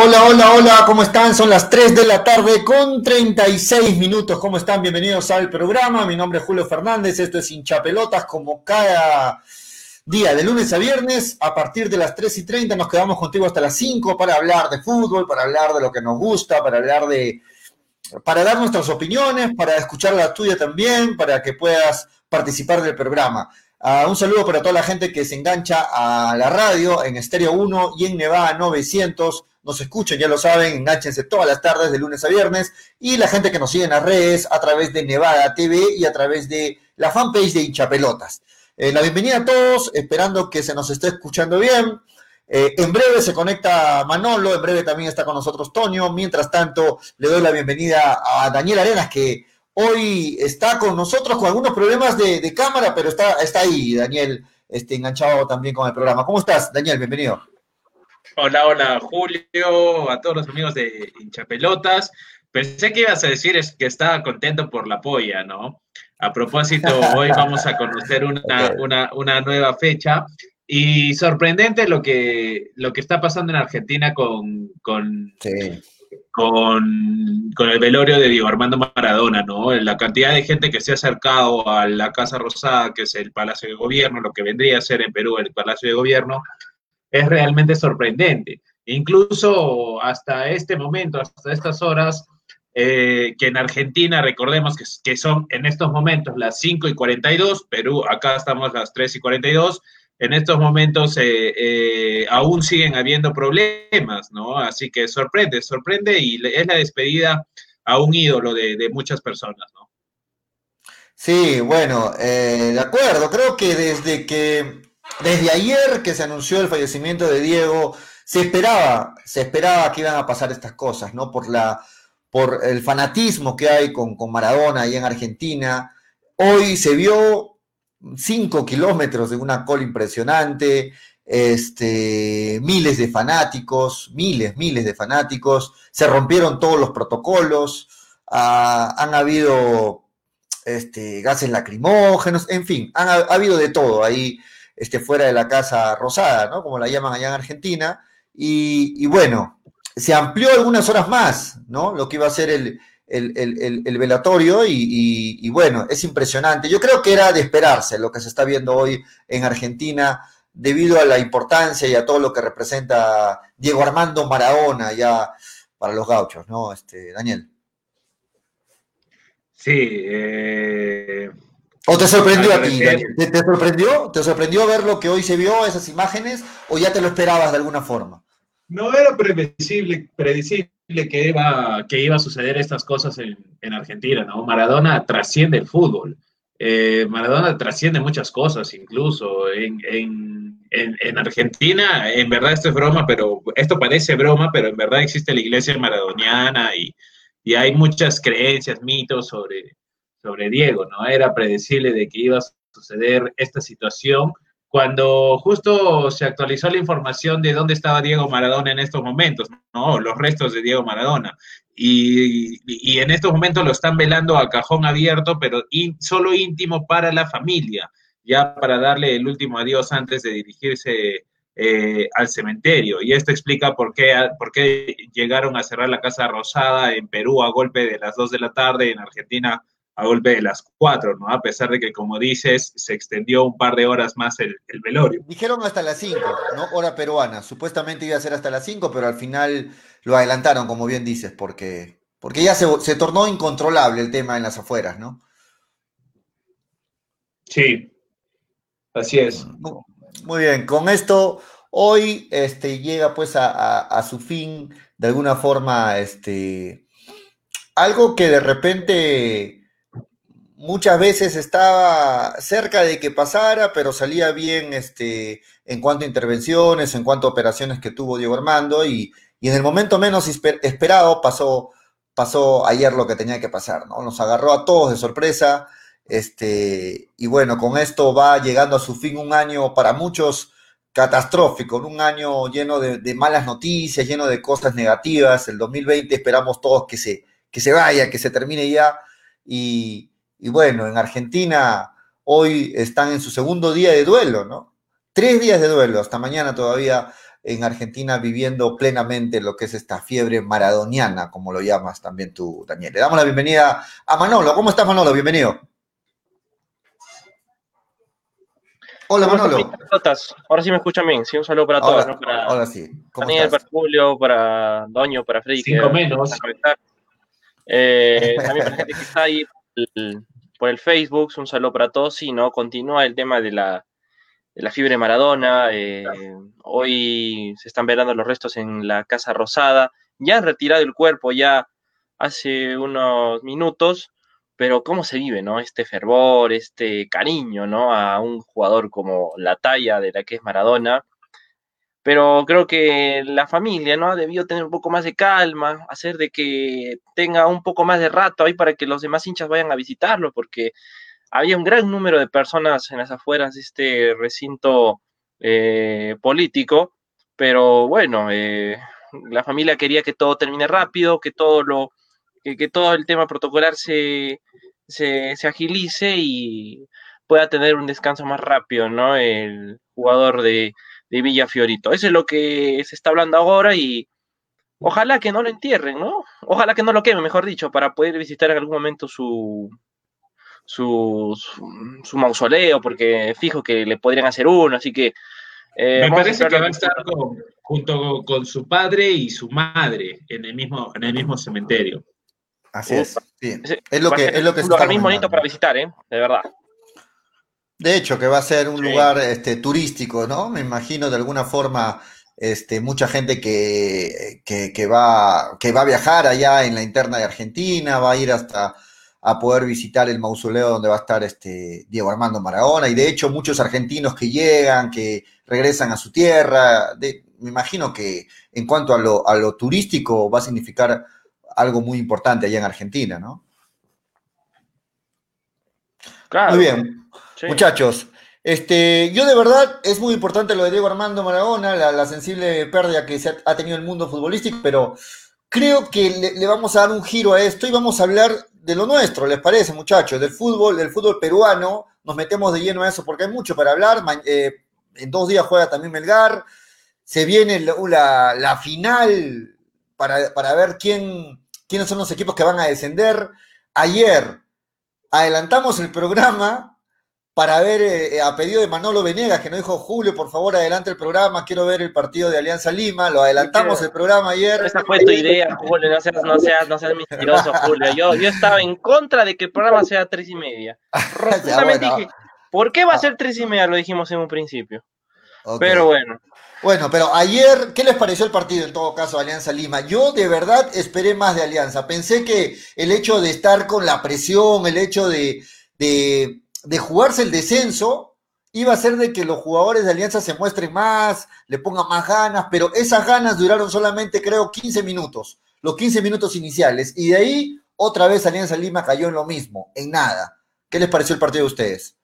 Hola, hola, hola, ¿cómo están? Son las 3 de la tarde con 36 minutos. ¿Cómo están? Bienvenidos al programa. Mi nombre es Julio Fernández. Esto es Hinchapelotas, como cada día, de lunes a viernes. A partir de las 3 y 30 nos quedamos contigo hasta las 5 para hablar de fútbol, para hablar de lo que nos gusta, para hablar de. para dar nuestras opiniones, para escuchar la tuya también, para que puedas participar del programa. Uh, un saludo para toda la gente que se engancha a la radio en Estéreo 1 y en Nevada 900 nos escuchen, ya lo saben, enganchense todas las tardes de lunes a viernes y la gente que nos sigue en las redes a través de Nevada TV y a través de la fanpage de Hinchapelotas. Eh, la bienvenida a todos, esperando que se nos esté escuchando bien. Eh, en breve se conecta Manolo, en breve también está con nosotros Toño. Mientras tanto, le doy la bienvenida a Daniel Arenas, que hoy está con nosotros con algunos problemas de, cámara, pero está, está ahí, Daniel, este, enganchado también con el programa. ¿Cómo estás, Daniel? Bienvenido. Hola, hola Julio, a todos los amigos de Hinchapelotas. Pensé que ibas a decir es que estaba contento por la polla, ¿no? A propósito, hoy vamos a conocer una, una, nueva fecha y sorprendente lo que, lo que está pasando en Argentina con, con, con, con, el velorio de Diego Armando Maradona, ¿no? La cantidad de gente que se ha acercado a la Casa Rosada, que es el Palacio de Gobierno, lo que vendría a ser en Perú el Palacio de Gobierno, es realmente sorprendente. Incluso hasta este momento, hasta estas horas, eh, que en Argentina, recordemos que, que, son en estos momentos las 5 y 42, Perú, acá estamos las 3 y 42, en estos momentos eh, eh, aún siguen habiendo problemas, ¿no? Así que sorprende, sorprende y es la despedida a un ídolo de, de muchas personas, ¿no? Sí, bueno, de acuerdo, creo que desde que desde ayer que se anunció el fallecimiento de Diego, se esperaba, se esperaba que iban a pasar estas cosas, ¿no? Por la, por el fanatismo que hay con, con Maradona ahí en Argentina. Hoy se vio cinco kilómetros de una cola impresionante, este, miles de fanáticos, miles, miles de fanáticos, se rompieron todos los protocolos, ah, han habido este, gases lacrimógenos, en fin, ha habido de todo ahí este, fuera de la Casa Rosada, ¿no? Como la llaman allá en Argentina. Y, bueno, se amplió algunas horas más, ¿no? Lo que iba a ser el, el, velatorio y, y, bueno, es impresionante. Yo creo que era de esperarse lo que se está viendo hoy en Argentina debido a la importancia y a todo lo que representa Diego Armando Maradona ya para los gauchos, ¿no? Este, Daniel. Sí, eh, ¿O te sorprendió a ti? ¿Te, sorprendió? ¿Te sorprendió ver lo que hoy se vio, esas imágenes, o ya te lo esperabas de alguna forma? No era previsible, predecible que iba, que iba a suceder estas cosas en, Argentina, ¿no? Maradona trasciende el fútbol. Eh, Maradona trasciende muchas cosas, incluso en, en, Argentina, en verdad esto es broma, pero esto parece broma, pero en verdad existe la iglesia maradoniana y, y hay muchas creencias, mitos sobre, sobre Diego, ¿no? Era predecible de que iba a suceder esta situación cuando justo se actualizó la información de dónde estaba Diego Maradona en estos momentos, ¿no? Los restos de Diego Maradona. Y, y en estos momentos lo están velando a cajón abierto, pero solo íntimo para la familia, ya para darle el último adiós antes de dirigirse eh, al cementerio. Y esto explica por qué, por qué llegaron a cerrar la Casa Rosada en Perú a golpe de las 2 de la tarde, en Argentina a golpe de las cuatro, ¿no? A pesar de que, como dices, se extendió un par de horas más el, velorio. Dijeron hasta las cinco, ¿no? Hora peruana. Supuestamente iba a ser hasta las cinco, pero al final lo adelantaron, como bien dices, porque, porque ya se, tornó incontrolable el tema en las afueras, ¿no? Sí, así es. Muy bien, con esto hoy este, llega pues a, a su fin, de alguna forma, este, algo que de repente muchas veces estaba cerca de que pasara, pero salía bien este, en cuanto a intervenciones, en cuanto a operaciones que tuvo Diego Armando, y, en el momento menos esperado pasó, pasó ayer lo que tenía que pasar, ¿no? Nos agarró a todos de sorpresa, este, y bueno, con esto va llegando a su fin un año para muchos catastrófico, un año lleno de, de malas noticias, lleno de cosas negativas, el 2020 esperamos todos que se, que se vaya, que se termine ya, y, y bueno, en Argentina hoy están en su segundo día de duelo, ¿no? Tres días de duelo, hasta mañana todavía en Argentina viviendo plenamente lo que es esta fiebre maradoniana, como lo llamas también tú, Daniel. Le damos la bienvenida a Manolo. ¿Cómo estás, Manolo? Bienvenido. Hola, Manolo. Ahora sí me escuchan bien. Sí, un saludo para todos. Ahora, sí. Daniel, para Julio, para Doño, para Freddy. Cinco menos. Eh, también para la gente que está ahí por el Facebook, un saludo para todos. Y no, continúa el tema de la, de la fiebre Maradona. Eh, hoy se están velando los restos en la Casa Rosada. Ya han retirado el cuerpo ya hace unos minutos pero cómo se vive, ¿no? Este fervor, este cariño, ¿no? A un jugador como la talla de la que es Maradona. Pero creo que la familia, ¿no? Debió tener un poco más de calma, hacer de que tenga un poco más de rato ahí para que los demás hinchas vayan a visitarlo, porque había un gran número de personas en las afueras de este recinto eh, político, pero bueno, eh, la familia quería que todo termine rápido, que todo lo, que todo el tema protocolar se, se, agilice y pueda tener un descanso más rápido, ¿no? El jugador de, de Villa Fiorito. Eso es lo que se está hablando ahora y ojalá que no lo entierren, ¿no? Ojalá que no lo quemen, mejor dicho, para poder visitar en algún momento su, su, su, mausoleo, porque fijo que le podrían hacer uno, así que... Eh, Me parece que va a estar junto con su padre y su madre en el mismo, en el mismo cementerio. Así es. Es lo que, es lo que lugar muy bonito para visitar, ¿eh? De verdad. De hecho, que va a ser un lugar este, turístico, ¿no? Me imagino de alguna forma este, mucha gente que, que, va, que va a viajar allá en la interna de Argentina, va a ir hasta a poder visitar el mausoleo donde va a estar este Diego Armando Maradona, y de hecho muchos argentinos que llegan, que regresan a su tierra, me imagino que en cuanto a lo, a lo turístico va a significar algo muy importante allá en Argentina, ¿no? Claro. Muy bien. Muchachos, este, yo de verdad es muy importante lo de Diego Armando Maradona, la, sensible pérdida que se ha, tenido el mundo futbolístico, pero creo que le, vamos a dar un giro a esto y vamos a hablar de lo nuestro, ¿les parece, muchachos? Del fútbol, del fútbol peruano. Nos metemos de lleno a eso porque hay mucho para hablar. Eh, en dos días juega también Melgar. Se viene la, la final para, para ver quién, quiénes son los equipos que van a descender. Ayer adelantamos el programa para ver, eh, a pedido de Manolo Venegas, que nos dijo, Julio, por favor, adelante el programa, quiero ver el partido de Alianza Lima, lo adelantamos el programa ayer. Esa fue tu idea, Julio, no seas, no seas, no seas mentiroso, Julio. Yo, yo estaba en contra de que el programa sea tres y media. Rotundamente dije, ¿por qué va a ah. ser tres y media? Lo dijimos en un principio. Pero bueno. Bueno, pero ayer, ¿qué les pareció el partido en todo caso, Alianza Lima? Yo de verdad esperé más de Alianza. Pensé que el hecho de estar con la presión, el hecho de, de, de jugarse el descenso, iba a ser de que los jugadores de Alianza se muestren más, le pongan más ganas, pero esas ganas duraron solamente, creo, 15 minutos, los 15 minutos iniciales. Y de ahí, otra vez Alianza Lima cayó en lo mismo, en nada. ¿Qué les pareció el partido de ustedes?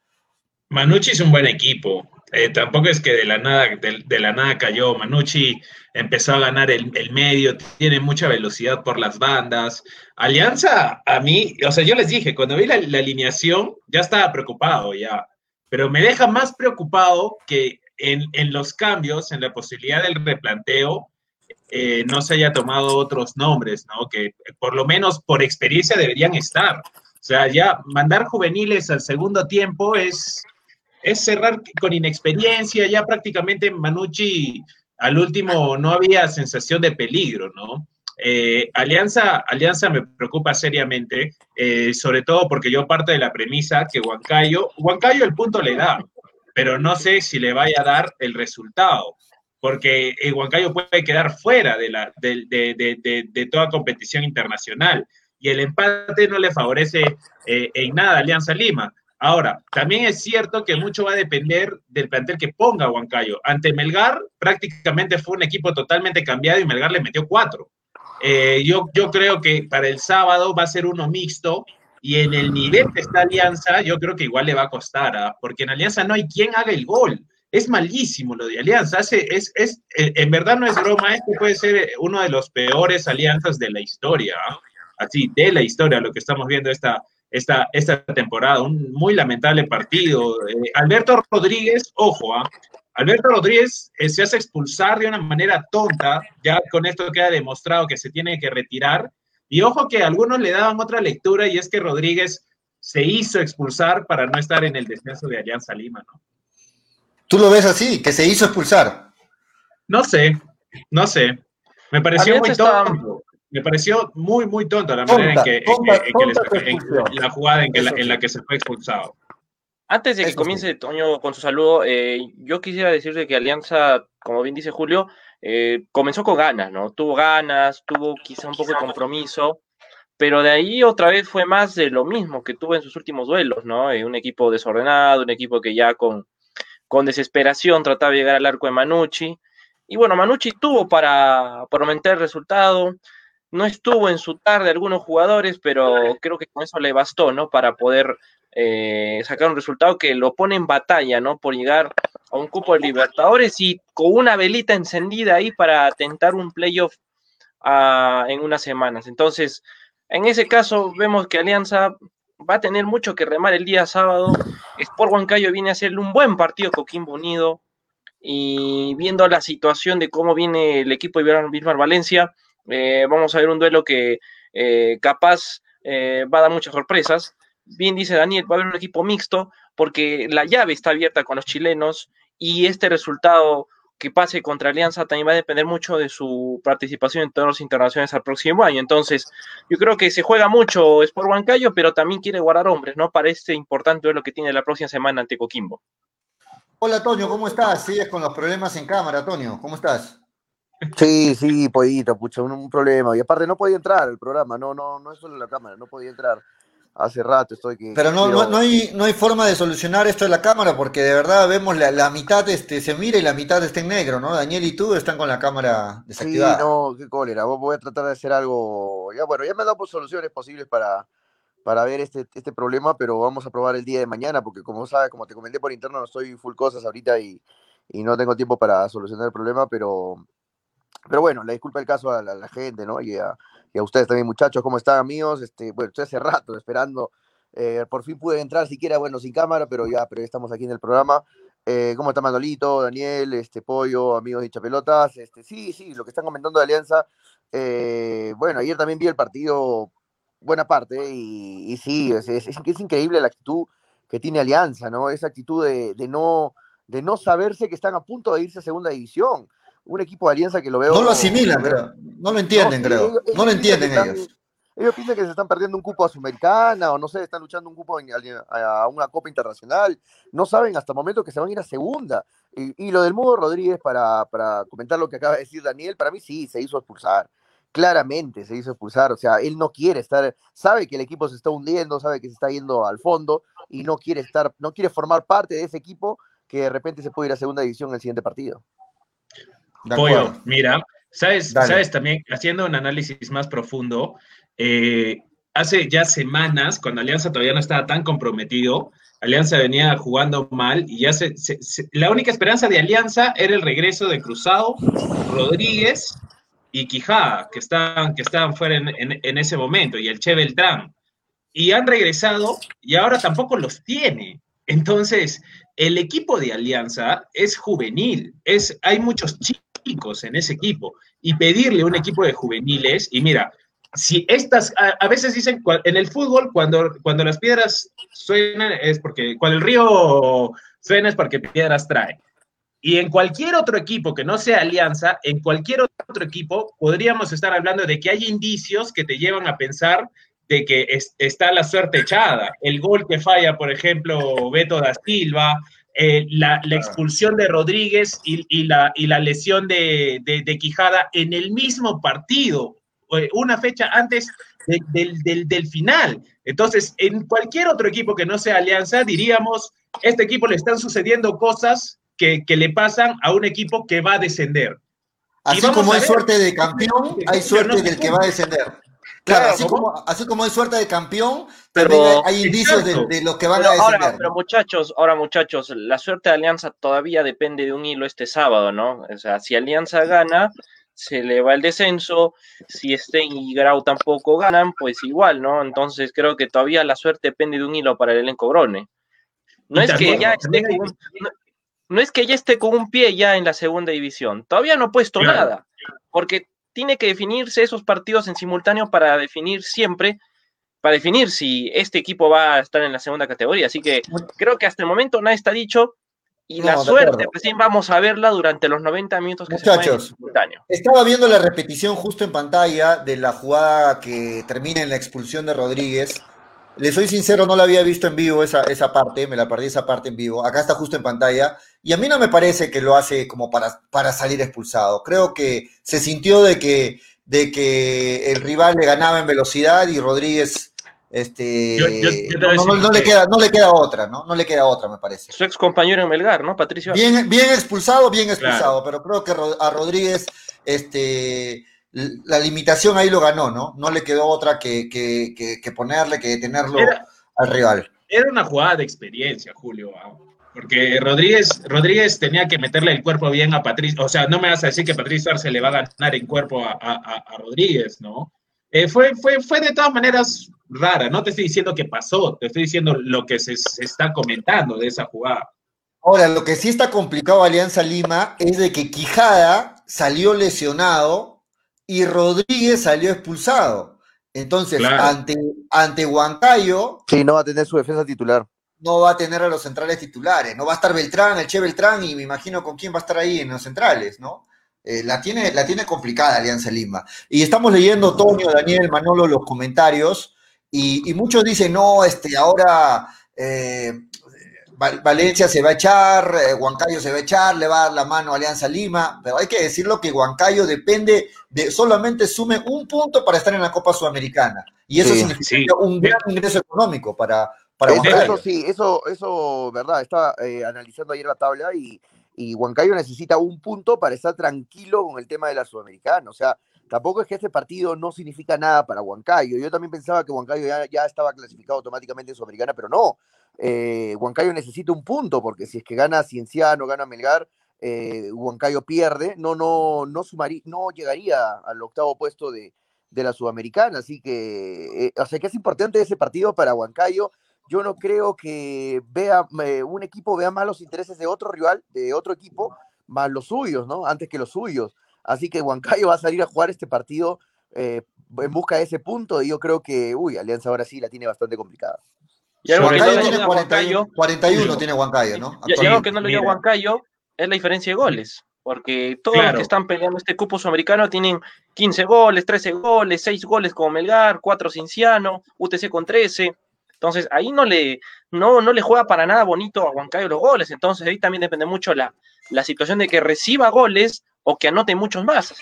Manucci es un buen equipo. Eh, tampoco es que de la nada, de, la nada cayó. Manucci empezó a ganar el, medio, tiene mucha velocidad por las bandas. Alianza, a mí, o sea, yo les dije, cuando vi la, alineación, ya estaba preocupado ya. Pero me deja más preocupado que en, los cambios, en la posibilidad del replanteo, eh, no se haya tomado otros nombres, ¿no? Que por lo menos por experiencia deberían estar. O sea, ya mandar juveniles al segundo tiempo es, es cerrar con inexperiencia, ya prácticamente Manucci al último no había sensación de peligro, ¿no? Eh, Alianza, Alianza me preocupa seriamente, eh, sobre todo porque yo parto de la premisa que Huancayo, Huancayo el punto le da, pero no sé si le vaya a dar el resultado, porque el Huancayo puede quedar fuera de, la, de, toda competición internacional y el empate no le favorece eh, en nada Alianza Lima. Ahora, también es cierto que mucho va a depender del plantel que ponga Huancayo. Ante Melgar, prácticamente fue un equipo totalmente cambiado y Melgar le metió cuatro. Eh, yo, yo creo que para el sábado va a ser uno mixto y en el nivel de esta Alianza, yo creo que igual le va a costar, ¿ah? porque en Alianza no hay quien haga el gol. Es malísimo lo de Alianza. es, es, eh, en verdad no es broma, este puede ser uno de los peores alianzas de la historia. ¿ah? Así, de la historia, lo que estamos viendo esta, esta, esta temporada. Un muy lamentable partido. Eh, Alberto Rodríguez, ojo, ¿ah? Alberto Rodríguez eh, se hace expulsar de una manera tonta, ya con esto queda demostrado que se tiene que retirar. Y ojo que algunos le daban otra lectura y es que Rodríguez se hizo expulsar para no estar en el descenso de Alianza Lima, ¿no? ¿Tú lo ves así, que se hizo expulsar? No sé, no sé. Me pareció muy tonto. Me pareció muy, muy tonto la manera en que, la jugada en, la, que se fue expulsado. Antes de que comience Toño con su saludo, eh, yo quisiera decirle que Alianza, como bien dice Julio, eh, comenzó con ganas, ¿no? Tuvo ganas, tuvo quizá un poco de compromiso, pero de ahí otra vez fue más de lo mismo que tuvo en sus últimos duelos, ¿no? Eh, un equipo desordenado, un equipo que ya con, con desesperación trataba de llegar al arco de Manucci. Y bueno, Manucci tuvo para, para aumentar el resultado, no estuvo en su tarde algunos jugadores, pero creo que con eso le bastó, ¿no? Para poder eh, sacar un resultado que lo pone en batalla, ¿no? Por llegar a un cupo de Libertadores y con una velita encendida ahí para tentar un playoff ah, en unas semanas. Entonces, en ese caso, vemos que Alianza va a tener mucho que remar el día sábado. Sport Huancayo viene a hacerle un buen partido Coquimbo Unido y viendo la situación de cómo viene el equipo de Vilmar Valencia, eh, vamos a ver un duelo que eh, capaz eh, va a dar muchas sorpresas. Bien dice Daniel, va a haber un equipo mixto porque la llave está abierta con los chilenos y este resultado que pase contra Alianza también va a depender mucho de su participación en todos los internacionales al próximo año. Entonces, yo creo que se juega mucho Sport Huancayo, pero también quiere guardar hombres, ¿no? Para este importante duelo que tiene la próxima semana ante Coquimbo. Hola, Toño, ¿cómo estás? Sigues con los problemas en cámara, Toño, ¿cómo estás? Sí, sí, pollito, pucha, un, problema. Y aparte no podía entrar al programa, no, no, no es solo la cámara, no podía entrar. Hace rato estoy que. Pero no, no, hay, no hay forma de solucionar esto de la cámara, porque de verdad vemos la, la, mitad este, se mira y la mitad está en negro, ¿no? Daniel y tú están con la cámara desactivada. Sí, no, qué cólera. Voy a tratar de hacer algo. Ya, bueno, ya me han dado soluciones posibles para, para ver este, este problema, pero vamos a probar el día de mañana, porque como sabes, como te comenté por interno, no estoy full cosas ahorita y, y no tengo tiempo para solucionar el problema, pero pero bueno, le disculpa el caso a la, gente, ¿no? Y a, ustedes también, muchachos, ¿cómo están, amigos? Este, bueno, estoy hace rato esperando. Eh, por fin pude entrar siquiera, bueno, sin cámara, pero ya, pero estamos aquí en el programa. Eh, ¿Cómo está Manolito, Daniel, este Pollo, amigos de Chapelotas? Este, sí, sí, lo que están comentando de Alianza. Eh, bueno, ayer también vi el partido buena parte y, sí, es, es, es, increíble la actitud que tiene Alianza, ¿no? Esa actitud de, de, no, de no saberse que están a punto de irse a segunda división un equipo de Alianza que lo veo. No lo asimilan, pero no lo entienden, creo. no lo entienden ellos. Ellos piensan que se están perdiendo un cupo a Sudamericana o no sé, están luchando un cupo a una Copa Internacional. No saben hasta el momento que se van a ir a segunda. Y, lo del Mudo Rodríguez, para, para, comentar lo que acaba de decir Daniel, para mí sí, se hizo expulsar. Claramente se hizo expulsar. O sea, él no quiere estar, sabe que el equipo se está hundiendo, sabe que se está yendo al fondo y no quiere estar, no quiere formar parte de ese equipo que de repente se puede ir a segunda división en el siguiente partido. Pollo, mira, sabes, sabes también, haciendo un análisis más profundo, eh, hace ya semanas, cuando Alianza todavía no estaba tan comprometido, Alianza venía jugando mal y ya se, la única esperanza de Alianza era el regreso de Cruzado, Rodríguez y Quijada, que estaban, que estaban fuera en, ese momento, y el Che Beltrán. Y han regresado y ahora tampoco los tiene. Entonces, el equipo de Alianza es juvenil, es, hay muchos chicos en ese equipo y pedirle un equipo de juveniles, y mira, si estas, a, veces dicen, en el fútbol, cuando, cuando las piedras suenan, es porque, cuando el río suena es porque piedras trae. Y en cualquier otro equipo que no sea Alianza, en cualquier otro equipo, podríamos estar hablando de que hay indicios que te llevan a pensar de que está la suerte echada. El gol que falla, por ejemplo, Beto da Silva, eh, la, expulsión de Rodríguez y, la, y la, lesión de, Quijada en el mismo partido, eh, una fecha antes del, final. Entonces, en cualquier otro equipo que no sea Alianza, diríamos, este equipo le están sucediendo cosas que, le pasan a un equipo que va a descender. Así como hay suerte de campeón, hay suerte del que va a descender. Claro, así, como, así como hay suerte de campeón, pero hay indicios de, lo que van a descender. Ahora, pero muchachos, ahora muchachos, la suerte de Alianza todavía depende de un hilo este sábado, ¿no? O sea, si Alianza gana, se le va el descenso, si Stein y Grau tampoco ganan, pues igual, ¿no? Entonces creo que todavía la suerte depende de un hilo para el elenco Brone. No es que ya esté no es que ya esté con un pie ya en la segunda división, todavía no ha puesto nada, porque tiene que definirse esos partidos en simultáneo para definir siempre, para definir si este equipo va a estar en la segunda categoría. Así que creo que hasta el momento nada está dicho y la suerte, recién vamos a verla durante los 90 minutos que Muchachos, se simultáneo. Estaba viendo la repetición justo en pantalla de la jugada que termina en la expulsión de Rodríguez. Le soy sincero, no la había visto en vivo esa, esa parte, me la perdí esa parte en vivo. Acá está justo en pantalla. Y a mí no me parece que lo hace como para, para salir expulsado. Creo que se sintió de que, de que el rival le ganaba en velocidad y Rodríguez este, no, le queda, no le queda otra, ¿no? No le queda otra, me parece. Su ex compañero en Melgar, ¿no? Patricio. Bien, bien expulsado, bien expulsado, pero creo que a Rodríguez, este, la limitación ahí lo ganó, ¿no? No le quedó otra que, que, ponerle, que detenerlo al rival. Era una jugada de experiencia, Julio, ah, porque Rodríguez, Rodríguez tenía que meterle el cuerpo bien a Patricio, o sea, no me vas a decir que Patricio Arce le va a ganar en cuerpo a, a Rodríguez, ¿no? Eh, fue, fue, fue de todas maneras rara. No te estoy diciendo que pasó, te estoy diciendo lo que se, está comentando de esa jugada. Ahora, lo que sí está complicado Alianza Lima es de que Quijada salió lesionado y Rodríguez salió expulsado. Entonces, ante, ante Huancayo. Sí, no va a tener su defensa titular. No va a tener a los centrales titulares. No va a estar Beltrán, el Che Beltrán, y me imagino con quién va a estar ahí en los centrales, ¿no? Eh, la, tiene, la tiene complicada Alianza Lima. Y estamos leyendo, Toño, Daniel, Manolo, los comentarios, y, muchos dicen, no, este, ahora eh, Valencia se va a echar, eh, Huancayo se va a echar, le va a dar la mano a Alianza Lima, pero hay que decirlo que Huancayo depende de solamente sume un punto para estar en la Copa Sudamericana. Y eso significa un gran ingreso económico para, para Huancayo. Eso sí, eso, eso, verdad, estaba analizando ayer la tabla y y Huancayo necesita un punto para estar tranquilo con el tema de la Sudamericana. O sea, tampoco es que este partido no significa nada para Huancayo. Yo también pensaba que Huancayo ya, estaba clasificado automáticamente en Sudamericana, pero no. Eh, Huancayo necesita un punto, porque si es que gana Cienciano, gana Melgar, eh, Huancayo pierde, no, no, no, no llegaría al octavo puesto de, la Sudamericana. Así que, eh, que es importante ese partido para Huancayo yo no creo que vea un equipo vea más los intereses de otro rival, de otro equipo, más los suyos, ¿no? Antes que los suyos. Así que Huancayo va a salir a jugar este partido eh, en busca de ese punto y yo creo que, uy, Alianza ahora sí la tiene bastante complicada. Y algo que no tiene 41, 41 tiene Huancayo, ¿no? Y algo que no le dio Huancayo es la diferencia de goles. Porque todos los que están peleando este cupo sudamericano tienen 15 goles, 13 goles, 6 goles como Melgar, 4 Cinciano, UTC con 13. Entonces ahí no le, no, no le juega para nada bonito a Huancayo los goles. Entonces ahí también depende mucho la, la situación de que reciba goles o que anote muchos más.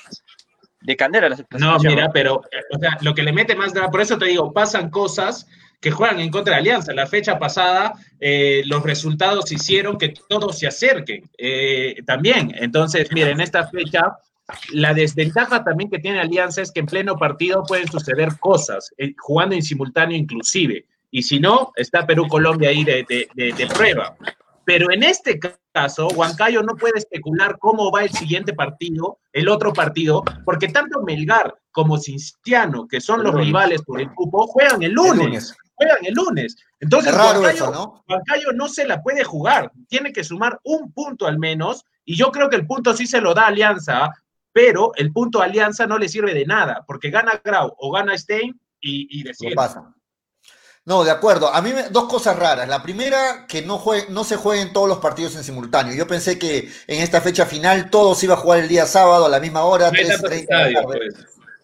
De Candela la No, mira, pero o sea, lo que le mete más, por eso te digo, pasan cosas que juegan en contra de Alianza. La fecha pasada, eh, los resultados hicieron que todos se acerquen eh, también. Entonces, miren, en esta fecha, la desventaja también que tiene Alianza es que en pleno partido pueden suceder cosas, eh, jugando en simultáneo inclusive y si no, está Perú-Colombia ahí de, de, prueba. Pero en este caso, Huancayo no puede especular cómo va el siguiente partido, el otro partido, porque tanto Melgar como Cinciano, que son los rivales por el cupo, juegan el lunes. Juegan el lunes. Entonces, Huancayo, ¿no? Huancayo no se la puede jugar. Tiene que sumar un punto al menos. Y yo creo que el punto sí se lo da Alianza, pero el punto Alianza no le sirve de nada, porque gana Grau o gana Stein y, y decide. pasa. No, de acuerdo. A mí me, dos cosas raras. La primera, que no, juegue, no se jueguen todos los partidos en simultáneo. Yo pensé que en esta fecha final todos iba a jugar el día sábado a la misma hora.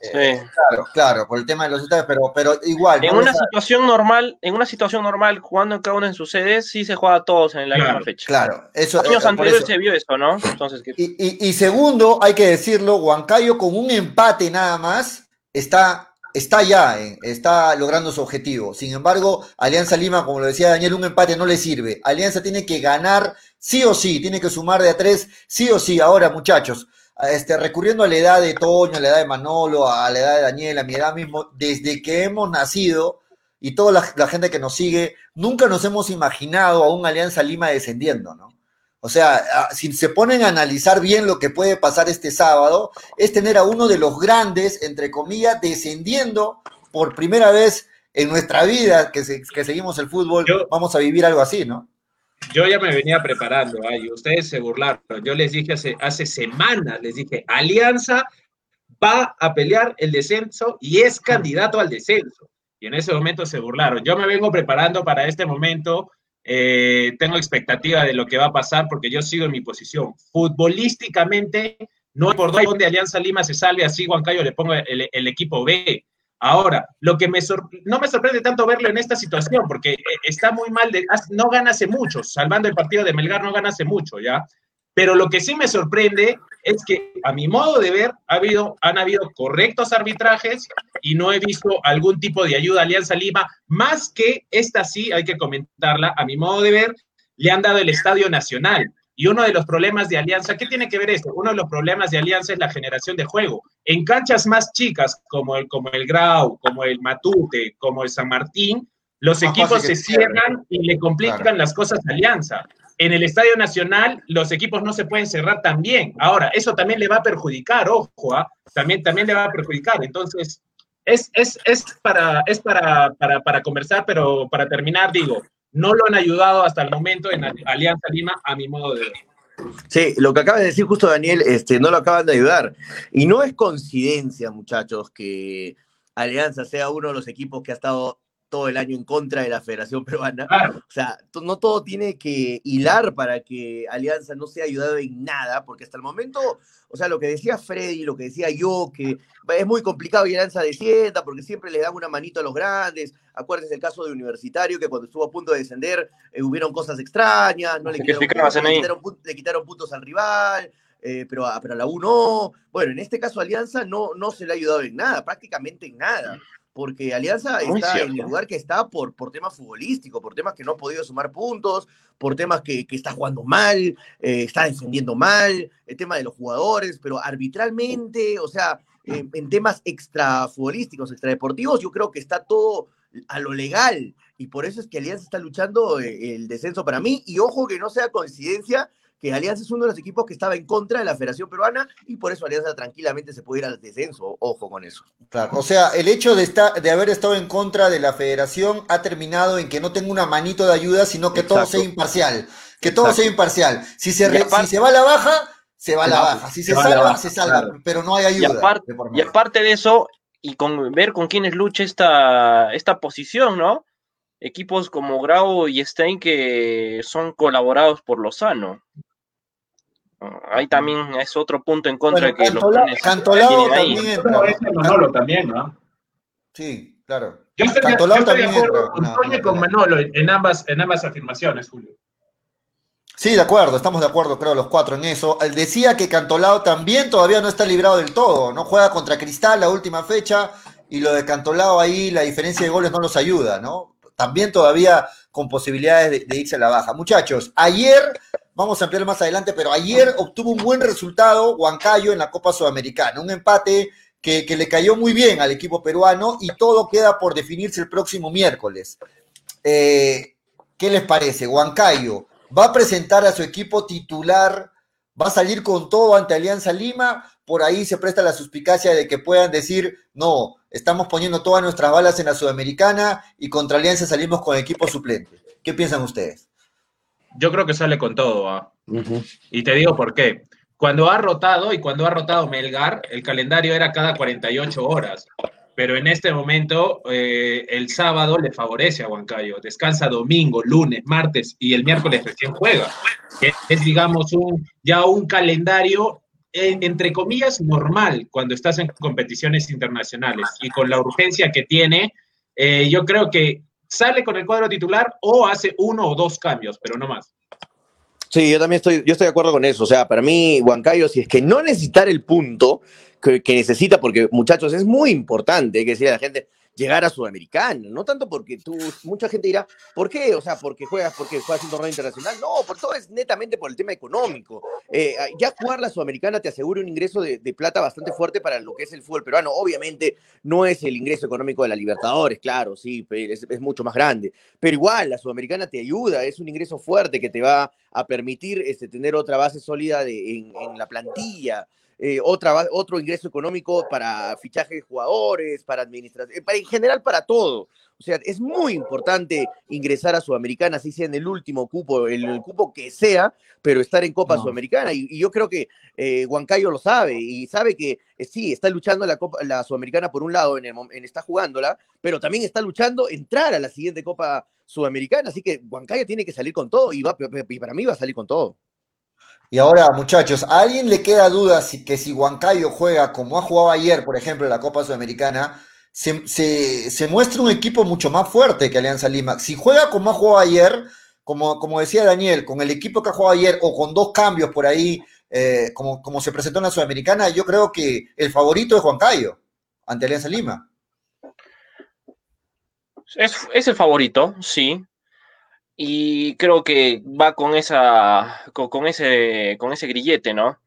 Eh, claro, claro, por el tema de los estadios, pero, pero igual. En una situación normal, en una situación normal, jugando cada uno en sus sedes, sí se juega todos en la misma fecha. Claro, eso. Años eh, anteriores se vio eso, ¿no? Entonces, y, y segundo, hay que decirlo, Huancayo con un empate nada más está está ya, está logrando su objetivo. Sin embargo, Alianza Lima, como lo decía Daniel, un empate no le sirve. Alianza tiene que ganar sí o sí, tiene que sumar de a tres sí o sí. Ahora, muchachos, este, recurriendo a la edad de Toño, a la edad de Manolo, a la edad de Daniel, a mi edad mismo, desde que hemos nacido y toda la, la gente que nos sigue, nunca nos hemos imaginado a un Alianza Lima descendiendo, ¿no? O sea, si se ponen a analizar bien lo que puede pasar este sábado, es tener a uno de los grandes, entre comillas, descendiendo por primera vez en nuestra vida que, que seguimos el fútbol, vamos a vivir algo así, ¿no? Yo ya me venía preparando, ustedes se burlaron. Yo les dije hace, semanas, les dije, Alianza va a pelear el descenso y es candidato al descenso. Y en ese momento se burlaron. Yo me vengo preparando para este momento. Eh, tengo expectativa de lo que va a pasar porque yo sigo en mi posición. Futbolísticamente, no por dónde Alianza Lima se salve así, Huancayo le pongo el, el equipo B. Ahora, lo que me no me sorprende tanto verlo en esta situación, porque eh, está muy mal, de, no gana hace mucho, salvando el partido de Melgar no gana hace mucho, ¿ya? Pero lo que sí me sorprende es que, a mi modo de ver, ha habido, han habido correctos arbitrajes y no he visto algún tipo de ayuda a Alianza Lima, más que esta sí, hay que comentarla, a mi modo de ver, le han dado el Estadio Nacional. Y uno de los problemas de Alianza, ¿qué tiene que ver esto? Uno de los problemas de Alianza es la generación de juego. En canchas más chicas, como el, como el Grau, como el Matute, como el San Martín, los equipos se cierran y le complican las cosas a Alianza. En el Estadio Nacional, los equipos no se pueden cerrar tan bien. Ahora, eso también le va a perjudicar, ojo, ¿ah? también, también le va a perjudicar. Entonces, es, es, es, para, es para, para, para conversar, pero para terminar, digo, no lo han ayudado hasta el momento en Alianza Lima, a mi modo de ver. Sí, lo que acaba de decir justo Daniel, este, no lo acaban de ayudar. Y no es coincidencia, muchachos, que Alianza sea uno de los equipos que ha estado todo el año en contra de la Federación Peruana. O sea, no todo tiene que hilar para que Alianza no sea ayudado en nada, porque hasta el momento, o sea, lo que decía Freddy, lo que decía yo, que es muy complicado y Alianza descienda porque siempre le dan una manito a los grandes. Acuérdense el caso de Universitario, que cuando estuvo a punto de descender eh, hubieron cosas extrañas, no le quitaron, puntos, al rival. Eh, pero, a, pero a la U no. Bueno, en este caso Alianza no, no se le ha ayudado en nada, prácticamente en nada porque Alianza está en el lugar que está por, por temas futbolísticos, por temas que no ha podido sumar puntos, por temas que, que está jugando mal, eh, está defendiendo mal, el tema de los jugadores, pero arbitralmente, o sea, en temas extra futbolísticos, extra deportivos, yo creo que está todo a lo legal. Y por eso es que Alianza está luchando eh, el descenso para mí. Y ojo que no sea coincidencia que Alianza es uno de los equipos que estaba en contra de la Federación Peruana y por eso Alianza tranquilamente se puede ir al descenso. Ojo con eso. Claro, o sea, el hecho de, estar, de haber estado en contra de la Federación ha terminado en que no tenga una manito de ayuda, sino que todo sea imparcial. Que todo sea imparcial. Si se, si se va a la baja, se va a la baja. Si se, salva, se salva, pero no hay ayuda. Y aparte, de eso, y con ver con quiénes lucha esta, esta posición, ¿no? Equipos como Grau y Stein que son colaborados por Lozano. Ahí también es otro punto en contra de que Cantolao, los Cantolao también Manolo también, ¿no? Sí, claro. Yo estoy, Cantolao también de acuerdo con, con Manolo en ambas, en ambas afirmaciones, Julio. Sí, de acuerdo, estamos de acuerdo, creo, los cuatro en eso. Él decía que Cantolao también todavía no está librado del todo, no juega contra Cristal la última fecha y lo de Cantolao ahí, la diferencia de goles no nos ayuda, ¿no? También todavía con posibilidades de, irse a la baja. Muchachos, ayer Vamos a ampliar más adelante, pero ayer obtuvo un buen resultado Huancayo en la Copa Sudamericana. Un empate que, le cayó muy bien al equipo peruano y todo queda por definirse el próximo miércoles. Eh, ¿Qué les parece? Huancayo va a presentar a su equipo titular, va a salir con todo ante Alianza Lima. Por ahí se presta la suspicacia de que puedan decir, no, estamos poniendo todas nuestras balas en la Sudamericana y contra Alianza salimos con equipo suplente. ¿Qué piensan ustedes? yo creo que sale con todo. ¿ah? Y te digo por qué. Cuando ha rotado y cuando ha rotado Melgar, el calendario era cada 48 horas. Pero en este momento, eh, el sábado le favorece a Huancayo. Descansa domingo, lunes, martes y el miércoles recién juega. Es, digamos, un, ya un calendario entre comillas, normal cuando estás en competiciones internacionales y con la urgencia que tiene, eh, yo creo que sale con el cuadro titular o hace uno o dos cambios, pero no más. Sí, yo también estoy, yo estoy de acuerdo con eso. O sea, para mí, Huancayo, si es que no necesitar el punto que, necesita, porque muchachos, es muy importante, que decir a la gente, llegar a Sudamericana, no tanto porque tú, mucha gente dirá, ¿por qué? O sea, porque juegas, porque juegas un torneo internacional. No, por todo es netamente por el tema económico. Eh, ya jugar la Sudamericana te asegura un ingreso de, plata bastante fuerte para lo que es el fútbol peruano. Obviamente no es el ingreso económico de la Libertadores, claro, sí, es, es mucho más grande. Pero igual, la Sudamericana te ayuda, es un ingreso fuerte que te va a permitir este, tener otra base sólida en la plantilla. Eh, otra, otro ingreso económico para fichaje de jugadores, para administración, eh, en general para todo. O sea, es muy importante ingresar a Sudamericana, así sea en el último cupo, el, el cupo que sea, pero estar en Copa No. Sudamericana. Y, y yo creo que eh, Huancayo lo sabe y sabe que eh, sí, está luchando la, Copa, la Sudamericana por un lado, en el, en está jugándola, pero también está luchando entrar a la siguiente Copa Sudamericana. Así que Huancayo tiene que salir con todo y, va, y para mí va a salir con todo. Y ahora, muchachos, ¿a alguien le queda duda si, que si Huancayo juega como ha jugado ayer, por ejemplo, en la Copa Sudamericana, se, muestra un equipo mucho más fuerte que Alianza Lima? Si juega como ha jugado ayer, como, como decía Daniel, con el equipo que ha jugado ayer o con dos cambios por ahí, eh, como, como se presentó en la Sudamericana, yo creo que el favorito es Huancayo ante Alianza Lima. Es el favorito, sí. Y creo que va con esa, con, con ese, con ese grillete, ¿no?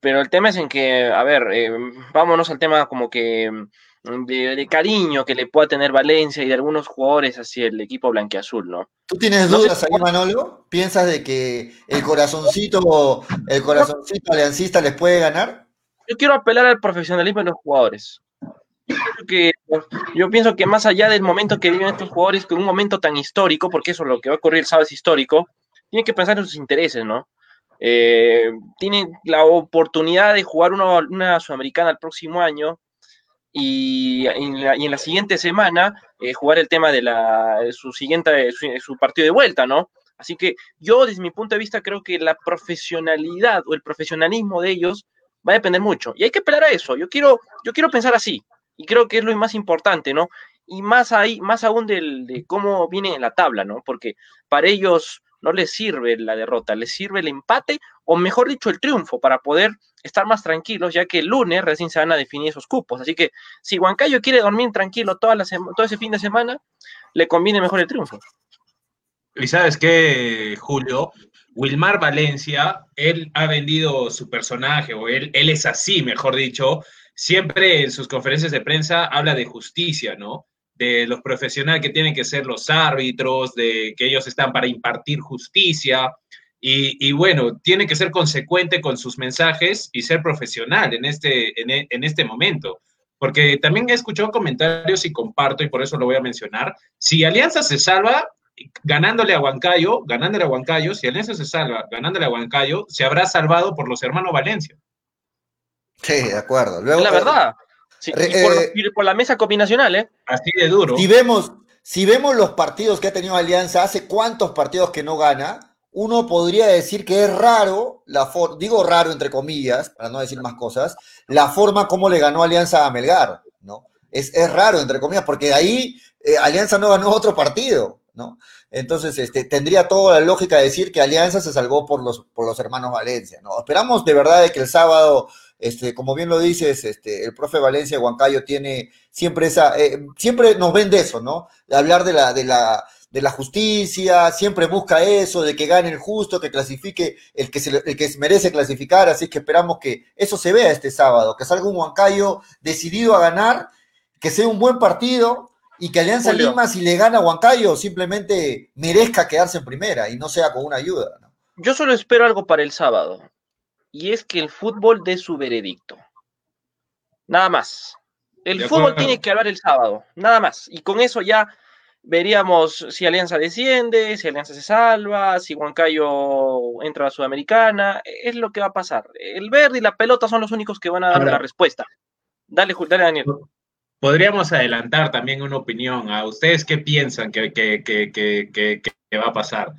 Pero el tema es en que, a ver, eh, vámonos al tema como que mm, de, de cariño que le pueda tener Valencia y de algunos jugadores hacia el equipo blanquiazul, ¿no? ¿Tú tienes dudas ahí, Manolo? ¿Piensas de que el corazoncito, el corazoncito aliancista les puede ganar? Yo quiero apelar al profesionalismo de los jugadores. Que, yo pienso que más allá del momento que viven estos jugadores, que un momento tan histórico, porque eso es lo que va a ocurrir, sabes, histórico, tienen que pensar en sus intereses, ¿no? Eh, tienen la oportunidad de jugar una, sudamericana el próximo año y en la, siguiente semana eh, jugar el tema de la, su siguiente, su, su partido de vuelta, ¿no? Así que yo, desde mi punto de vista, creo que la profesionalidad o el profesionalismo de ellos va a depender mucho. Y hay que apelar a eso. Yo quiero, yo quiero pensar así. Y creo que es lo más importante, ¿no? Y más ahí, más aún del, de cómo vienen en la tabla, ¿no? Porque para ellos no les sirve la derrota, les sirve el empate, o mejor dicho, el triunfo, para poder estar más tranquilos, ya que el lunes recién se van a definir esos cupos. Así que si Huancayo quiere dormir tranquilo toda la todo ese fin de semana, le conviene mejor el triunfo. Y sabes qué, Julio, Wilmar Valencia, él ha vendido su personaje, o él, él es así, mejor dicho, siempre en sus conferencias de prensa habla de justicia, ¿no? De los profesionales que tienen que ser los árbitros, de que ellos están para impartir justicia. Y, bueno, tiene que ser consecuente con sus mensajes y ser profesional en este, en, en este momento. Porque también he escuchado comentarios y comparto, y por eso lo voy a mencionar. Si Alianza se salva, ganándole a Huancayo, ganándole a Huancayo, si Alianza se salva ganándole a Huancayo, se habrá salvado por los hermanos Valencia. Sí, de acuerdo. Luego, es la verdad. Sí, Re, y por, eh, y por, la mesa combinacional, ¿eh? Así de duro. Si vemos, si vemos los partidos que ha tenido Alianza, hace cuántos partidos que no gana, uno podría decir que es raro, la for digo raro entre comillas, para no decir más cosas, la forma como le ganó Alianza a Melgar, ¿no? Es, es raro, entre comillas, porque de ahí eh, Alianza no ganó otro partido, ¿no? Entonces, este, tendría toda la lógica de decir que Alianza se salvó por los, por los hermanos Valencia, ¿no? Esperamos de verdad de que el sábado, este, como bien lo dices, este, el profe Valencia Huancayo tiene siempre esa, eh, siempre nos vende eso, ¿no? Hablar de la, de la, de la justicia, siempre busca eso, de que gane el justo, que clasifique el que, se, el que merece clasificar, así que esperamos que eso se vea este sábado, que salga un Huancayo decidido a ganar, que sea un buen partido y que Alianza Julio. Lima, si le gana a Huancayo, simplemente merezca quedarse en primera y no sea con una ayuda. ¿no? Yo solo espero algo para el sábado, y es que el fútbol dé su veredicto. Nada más. El fútbol tiene que hablar el sábado, nada más. Y con eso ya veríamos si Alianza desciende, si Alianza se salva, si Huancayo entra a la Sudamericana, es lo que va a pasar. El verde y la pelota son los únicos que van a dar Ahora, la respuesta. Dale, dale, Daniel. Podríamos adelantar también una opinión. ¿A ustedes qué piensan que, que, que, que va a pasar?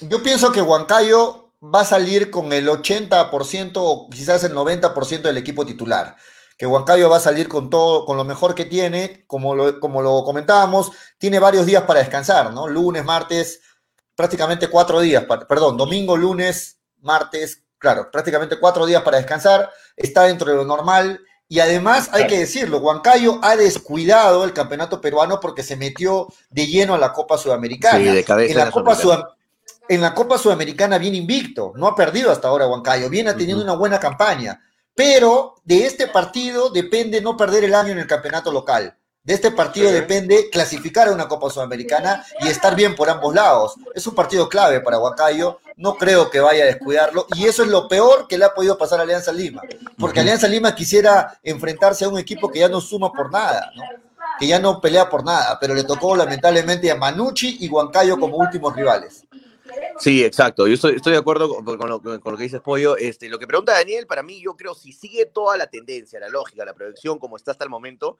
Yo pienso que Huancayo va a salir con el 80% o quizás el 90% del equipo titular que Huancayo va a salir con todo, con lo mejor que tiene, como lo, como lo comentábamos, tiene varios días para descansar, ¿no? Lunes, martes, prácticamente cuatro días, para, perdón, domingo, lunes, martes, claro, prácticamente cuatro días para descansar, está dentro de lo normal, y además hay que decirlo, Huancayo ha descuidado el campeonato peruano porque se metió de lleno a la Copa Sudamericana. Sí, de cabeza en la, Copa Sudamericana en la Copa Sudamericana viene invicto, no ha perdido hasta ahora Huancayo, viene teniendo uh -huh. una buena campaña pero de este partido depende no perder el año en el campeonato local. De este partido sí. depende clasificar a una Copa Sudamericana y estar bien por ambos lados. Es un partido clave para Huancayo, no creo que vaya a descuidarlo y eso es lo peor que le ha podido pasar a Alianza Lima, porque Alianza Lima quisiera enfrentarse a un equipo que ya no suma por nada, ¿no? que ya no pelea por nada, pero le tocó lamentablemente a Manucci y Huancayo como últimos rivales. Sí, exacto. Yo estoy, de acuerdo con, lo, que dices, Pollo. Este, lo que pregunta Daniel, para mí, yo creo, si sigue toda la tendencia, la lógica, la proyección como está hasta el momento,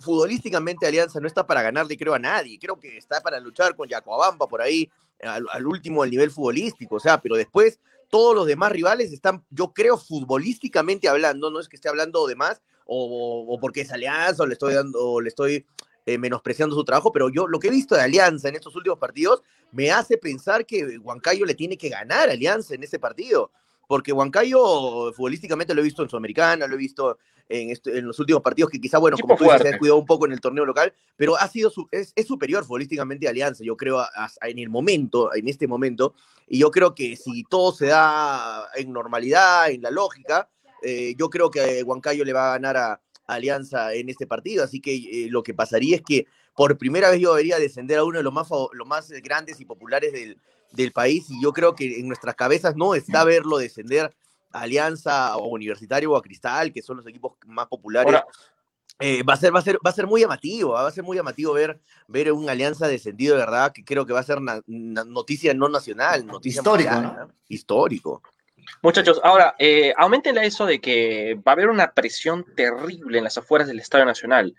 futbolísticamente Alianza no está para ganarle, creo, a nadie. Creo que está para luchar con Yacoabamba por ahí, al, último, al nivel futbolístico. O sea, pero después todos los demás rivales están, yo creo, futbolísticamente hablando, no es que esté hablando de más, o, o porque es Alianza, o le estoy dando, le estoy eh, menospreciando su trabajo, pero yo lo que he visto de Alianza en estos últimos partidos me hace pensar que Huancayo le tiene que ganar a Alianza en ese partido, porque Huancayo futbolísticamente lo he visto en Sudamericana, lo he visto en, este, en los últimos partidos, que quizá, bueno, como tú dices, se ha cuidado un poco en el torneo local, pero ha sido su, es, es, superior futbolísticamente a Alianza, yo creo, a, a, en el momento, en este momento, y yo creo que si todo se da en normalidad, en la lógica, eh, yo creo que Huancayo le va a ganar a, Alianza en este partido, así que eh, lo que pasaría es que por primera vez yo debería descender a uno de los más, los más grandes y populares del, del país y yo creo que en nuestras cabezas no está verlo descender a Alianza o Universitario o a Cristal, que son los equipos más populares. Ahora, eh, va, a ser, va, a ser, va a ser muy llamativo, va a ser muy llamativo ver, ver un Alianza descendido de verdad, que creo que va a ser una, una noticia no nacional, noticia histórico, mundial, ¿no? histórico. Muchachos, ahora, eh, aumentenle eso de que va a haber una presión terrible en las afueras del Estadio Nacional.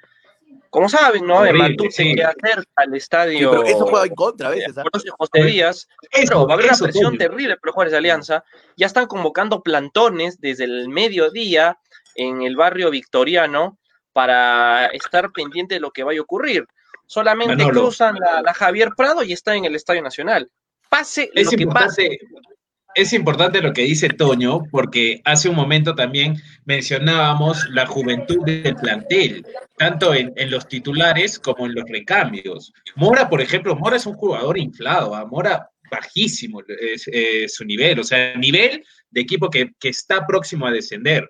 Como saben, ¿no? Horrible, Matute sí. queda cerca al estadio. Sí, pero eso juega en contra a veces. José Díaz. Pero va a haber una presión tuyo. terrible por los jugadores de Alianza. Ya están convocando plantones desde el mediodía en el barrio victoriano para estar pendiente de lo que vaya a ocurrir. Solamente Manolo. cruzan la, la, Javier Prado y están en el Estadio Nacional. Pase es lo que pase es importante lo que dice Toño, porque hace un momento también mencionábamos la juventud del plantel, tanto en, los titulares como en los recambios. Mora, por ejemplo, Mora es un jugador inflado, ¿eh? Mora bajísimo eh, su nivel, o sea, nivel de equipo que, que está próximo a descender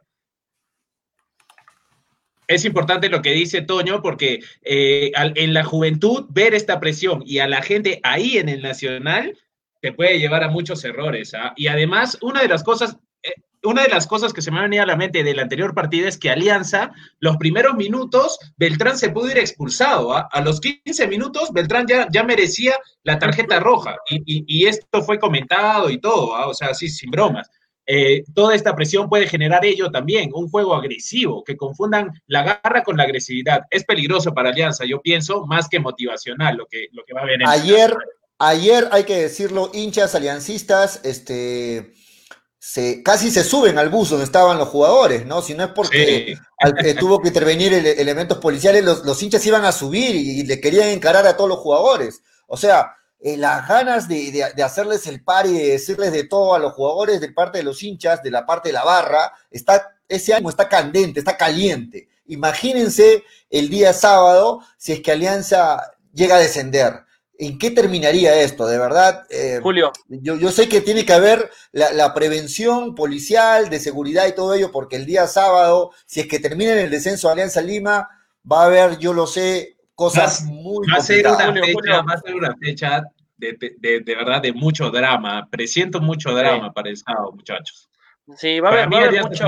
es importante lo que dice Toño, porque eh, en la juventud ver esta presión y a la gente ahí en el Nacional te puede llevar a muchos errores. ¿ah? Y además, una de las cosas, eh, una de las cosas que se me ha venido a la mente del anterior partido es que Alianza, los primeros minutos, Beltrán se pudo ir expulsado. ¿ah? A los 15 minutos, Beltrán ya, ya merecía la tarjeta roja. Y, y, y esto fue comentado y todo, ¿ah? o sea, así sin bromas. Eh, toda esta presión puede generar ello también, un juego agresivo, que confundan la garra con la agresividad. Es peligroso para Alianza, yo pienso, más que motivacional lo que, lo que va a en Ayer, ayer hay que decirlo, hinchas aliancistas, este, se, casi se suben al bus donde estaban los jugadores, ¿no? Si no es porque sí. al, eh, tuvo que intervenir el, elementos policiales, los, los, hinchas iban a subir y, y, le querían encarar a todos los jugadores. O sea, eh, las ganas de, de, de, hacerles el par y de decirles de todo a los jugadores de parte de los hinchas, de la parte de la barra, está, ese ánimo está candente, está caliente. Imagínense el día sábado si es que Alianza llega a descender. ¿En qué terminaría esto? De verdad, eh, Julio. Yo, yo, sé que tiene que haber la, la, prevención policial, de seguridad y todo ello, porque el día sábado, si es que termina en el descenso de Alianza Lima, va a haber, yo lo sé, cosas va, muy va a ser una fecha, Julio. Va a ser una fecha de, de, de, verdad de mucho drama. Presiento mucho drama sí. para el sábado, muchachos. Sí, va a haber, va a haber mucho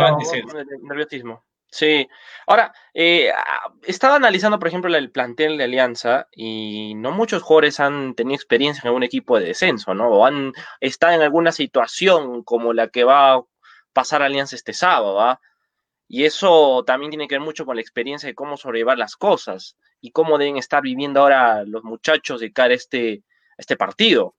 nerviosismo. Sí. Ahora, eh, estaba analizando, por ejemplo, el plantel de Alianza y no muchos jugadores han tenido experiencia en algún equipo de descenso, ¿no? O han estado en alguna situación como la que va a pasar Alianza este sábado, ¿va? Y eso también tiene que ver mucho con la experiencia de cómo sobrellevar las cosas y cómo deben estar viviendo ahora los muchachos de cara a este, a este partido. O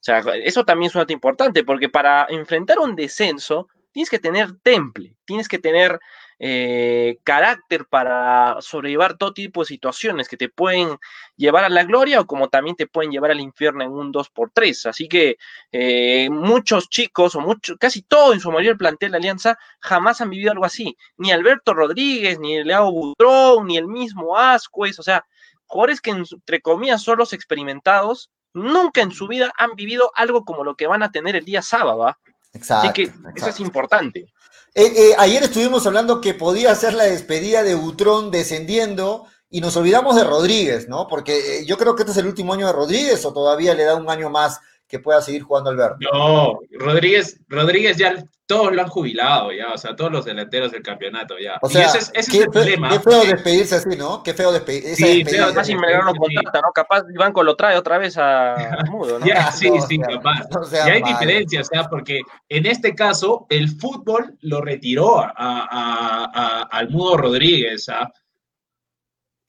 sea, eso también es un dato importante, porque para enfrentar un descenso tienes que tener temple, tienes que tener eh, carácter para sobrellevar todo tipo de situaciones que te pueden llevar a la gloria o como también te pueden llevar al infierno en un 2x3. Así que eh, muchos chicos, o muchos, casi todo en su mayoría el plantel de Alianza, jamás han vivido algo así. Ni Alberto Rodríguez, ni Leo Butrón, ni el mismo Ascuez, o sea, jugadores que entre comillas son los experimentados, nunca en su vida han vivido algo como lo que van a tener el día sábado. ¿ah? Exacto, Así que exacto. eso es importante. Eh, eh, ayer estuvimos hablando que podía ser la despedida de Butrón descendiendo y nos olvidamos de Rodríguez, ¿no? Porque eh, yo creo que este es el último año de Rodríguez o todavía le da un año más que pueda seguir jugando Alberto. No, Rodríguez, Rodríguez ya todos lo han jubilado ya, o sea, todos los delanteros del campeonato ya. O sea, ese es, qué, el problema. Qué feo despedirse así, ¿no? Qué feo despedirse. Sí, feo, casi me lo contrata, ¿no? Capaz Banco lo trae otra vez a Mudo, ¿no? ya, sí, sí, capaz. y hay diferencias, o sea, porque en este caso el fútbol lo retiró a, a, a, al Mudo Rodríguez, ¿ah?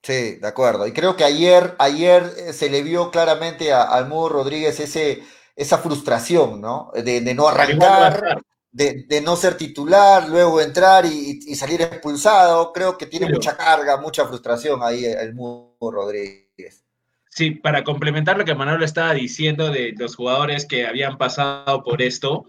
Sí, de acuerdo. Y creo que ayer, ayer eh, se le vio claramente a, al Mudo Rodríguez ese, esa frustración, ¿no? De, de no arrancar, de, de, no ser titular, luego entrar y, y, salir expulsado. Creo que tiene mucha carga, mucha frustración ahí el Mudo Rodríguez. Sí, para complementar lo que Manuel estaba diciendo de los jugadores que habían pasado por esto,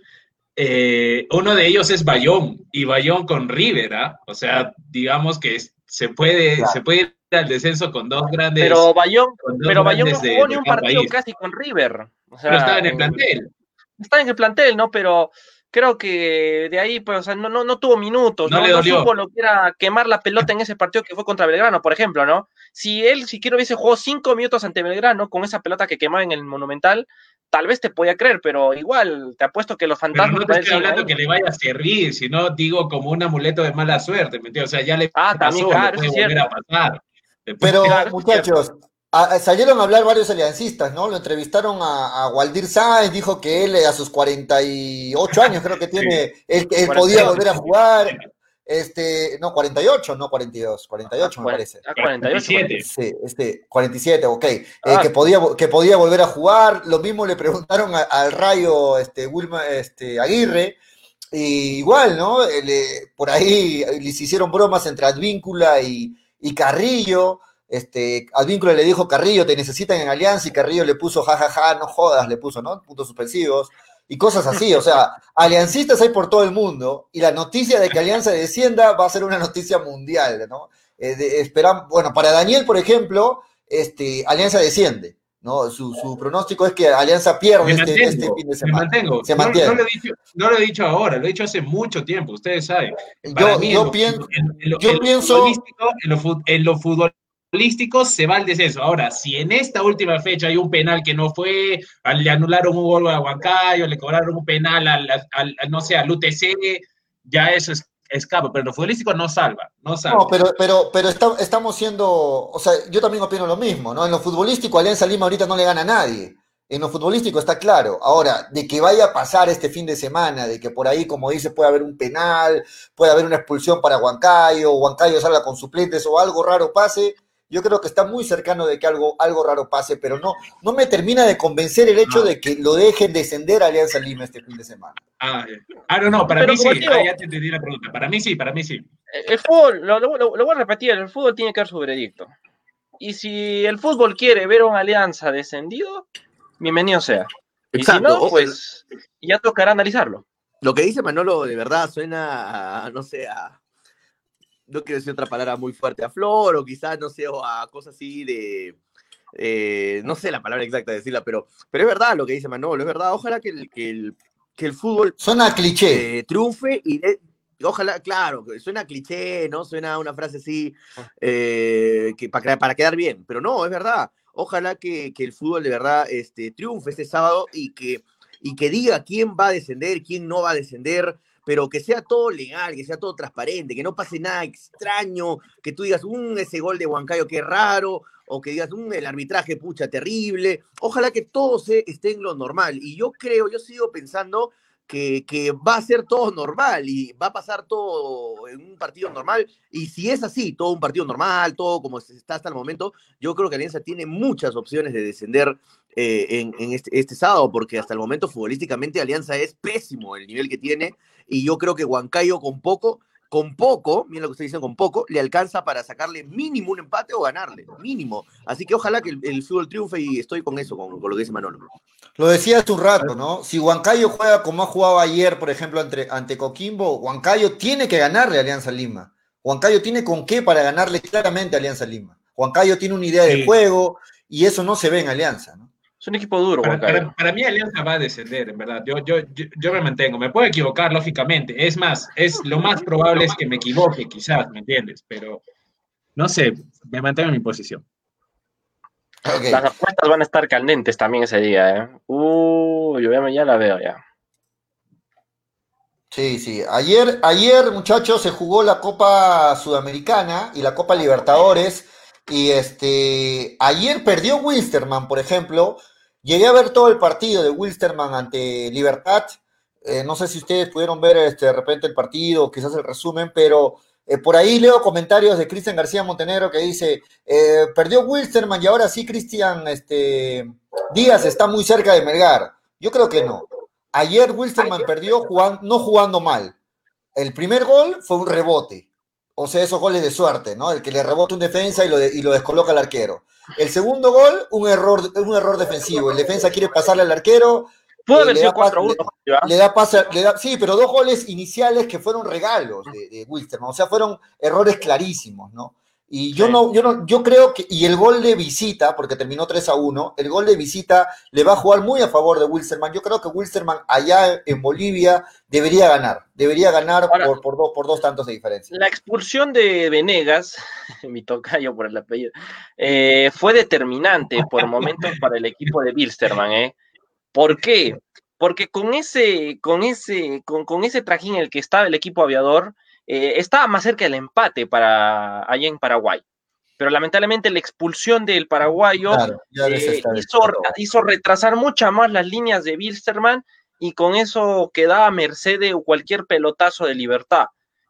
eh, uno de ellos es Bayón, y Bayón con River, ¿ah? O sea, digamos que se puede, se puede ir al descenso con dos grandes. Pero Bayón, pero Bayón no jugó ni un partido casi con River. O sea, pero estaba en el plantel. Está en el plantel, ¿no? Pero creo que de ahí, pues, o sea, no, no, no tuvo minutos, no, no, le supo lo que era quemar la pelota en ese partido que fue contra Belgrano, por ejemplo, ¿no? Si él siquiera hubiese jugado cinco minutos ante Belgrano con esa pelota que quemaba en el Monumental, tal vez te podía creer, pero igual te apuesto que los fantasmas. Pero no te estoy hablando que le vaya a servir, sino digo como un amuleto de mala suerte, ¿me entiendes? O sea, ya le ah, también, claro, le puede volver a pasar. Pero, muchachos, salieron a hablar varios aliancistas, ¿no? Lo entrevistaron a, a, Waldir Sáenz, dijo que él a sus 48 años, creo que tiene, él, podía volver a jugar. Este, no, 48, no 42, 48 me parece. Ah, 47. Sí, este, 47, ok. Eh, ah. que, podía, que podía volver a jugar. Lo mismo le preguntaron al Rayo este, Wilma, este, Aguirre. Y igual, ¿no? Le, por ahí les hicieron bromas entre Advíncula y, y Carrillo. Este, Advíncula le dijo, Carrillo, te necesitan en Alianza, y Carrillo le puso, jajaja, no jodas, le puso, ¿no? Puntos suspensivos, y cosas así. O sea, aliancistas hay por todo el mundo, y la noticia de que Alianza descienda va a ser una noticia mundial, ¿no? Eh, esperan, bueno, para Daniel, por ejemplo, este, Alianza desciende. ¿No? Su, su, pronóstico es que Alianza pierde este, este, fin de semana. Me mantengo. Se mantiene. No, no, lo he dicho, no, lo he dicho, ahora, lo he dicho hace mucho tiempo, ustedes saben. Para yo, mí, yo, pienso, en lo, yo pienso... En lo, en lo futbolístico se va al descenso. Ahora, si en esta última fecha hay un penal que no fue, le anularon un gol a Huancayo, le cobraron un penal al, al, al no sé, al UTC, ya eso es escapa, pero lo futbolístico no salva, no salva. No, pero, pero, pero estamos siendo, o sea, yo también opino lo mismo, ¿no? En lo futbolístico, Alianza Lima ahorita no le gana a nadie. En lo futbolístico está claro. Ahora, de que vaya a pasar este fin de semana, de que por ahí, como dice, puede haber un penal, puede haber una expulsión para Huancayo, Huancayo salga con suplentes o algo raro pase, yo creo que está muy cercano de que algo, algo raro pase, pero no, no me termina de convencer el hecho de que lo dejen descender a Alianza Lima este fin de semana. Ah, ah no, no, para mí sí, ah, ya te entendí la pregunta, para mí sí, para mí sí. El fútbol, lo, lo, lo, voy a repetir, el fútbol tiene que dar su veredicto. Y si el fútbol quiere ver una alianza descendido, bienvenido sea. Y si no, pues ya tocará analizarlo. Lo que dice Manolo de verdad suena, a, no sé, a, no quiero decir otra palabra muy fuerte, a flor o quizás, no sé, o a cosas así de, eh, no sé la palabra exacta de decirla, pero, pero es verdad lo que dice Manolo, es verdad, ojalá que el, que el, que el fútbol... Suena cliché. Eh, triunfe y ojalá, claro, suena cliché, ¿no? Suena una frase así eh, que para, para quedar bien, pero no, es verdad. Ojalá que, que, el fútbol de verdad este, triunfe este sábado y que, y que diga quién va a descender, quién no va a descender, pero que sea todo legal, que sea todo transparente, que no pase nada extraño, que tú digas, un ese gol de Huancayo, qué raro, o que digas, un el arbitraje, pucha, terrible. Ojalá que todo se esté en lo normal. Y yo creo, yo sigo pensando que, que, va a ser todo normal y va a pasar todo en un partido normal. Y si es así, todo un partido normal, todo como está hasta el momento, yo creo que Alianza tiene muchas opciones de descender eh, en, en este, este, sábado, porque hasta el momento futbolísticamente Alianza es pésimo el nivel que tiene y yo creo que Huancayo con poco, con poco, miren lo que ustedes dicen, con poco, le alcanza para sacarle mínimo un empate o ganarle, mínimo. Así que ojalá que el, fútbol triunfe y estoy con eso, con, lo que dice Manolo. Lo decía hace un rato, ¿no? Si Huancayo juega como ha jugado ayer, por ejemplo, ante, ante Coquimbo, Huancayo tiene que ganarle a Alianza Lima. Huancayo tiene con qué para ganarle claramente a Alianza Lima. Huancayo tiene una idea de juego y eso no se ve en Alianza, ¿no? Es un equipo duro, para, para, mí Alianza va a descender, en verdad. Yo, yo, yo, me mantengo. Me puedo equivocar, lógicamente. Es más, es lo más probable es que me equivoque, quizás, ¿me entiendes? Pero no sé, me mantengo en mi posición. Las apuestas van a estar candentes también ese día, ¿eh? Uh, yo ya la veo ya. Sí, sí. Ayer, ayer, muchachos, se jugó la Copa Sudamericana y la Copa Libertadores. Y este, ayer perdió Wilsterman, por ejemplo. Llegué a ver todo el partido de Wilsterman ante Libertad. Eh, no sé si ustedes pudieron ver este, de repente el partido, quizás el resumen, pero eh, por ahí leo comentarios de Cristian García Montenegro que dice, eh, perdió Wilsterman y ahora sí Cristian este, Díaz está muy cerca de Melgar. Yo creo que no. Ayer Wilsterman perdió jugando, no jugando mal. El primer gol fue un rebote. O sea, esos goles de suerte, ¿no? El que le rebota un defensa y lo, y lo descoloca al arquero. El segundo gol, un error, un error defensivo. El defensa quiere pasarle al arquero. Pudo eh, haber sido 4-1. Le, da pase, le da, sí, pero dos goles iniciales que fueron regalos de, de Wilsterman. O sea, fueron errores clarísimos, ¿no? Y yo no, yo no, yo creo que, y el gol de visita, porque terminó 3 a 1, el gol de visita le va a jugar muy a favor de Wilsterman. Yo creo que Wilsterman allá en Bolivia debería ganar, debería ganar por, por, dos, por dos tantos de diferencia. La expulsión de Venegas, mi tocayo por el apellido, eh, fue determinante por momentos para el equipo de Wilsterman, ¿eh? ¿Por qué? Porque con ese, con ese, con, con ese trajín en el que estaba el equipo aviador, eh, estaba más cerca del empate para allá en Paraguay. Pero lamentablemente la expulsión del paraguayo eh, hizo, retrasar mucho más las líneas de Wilstermann y con eso quedaba a merced de cualquier pelotazo de libertad.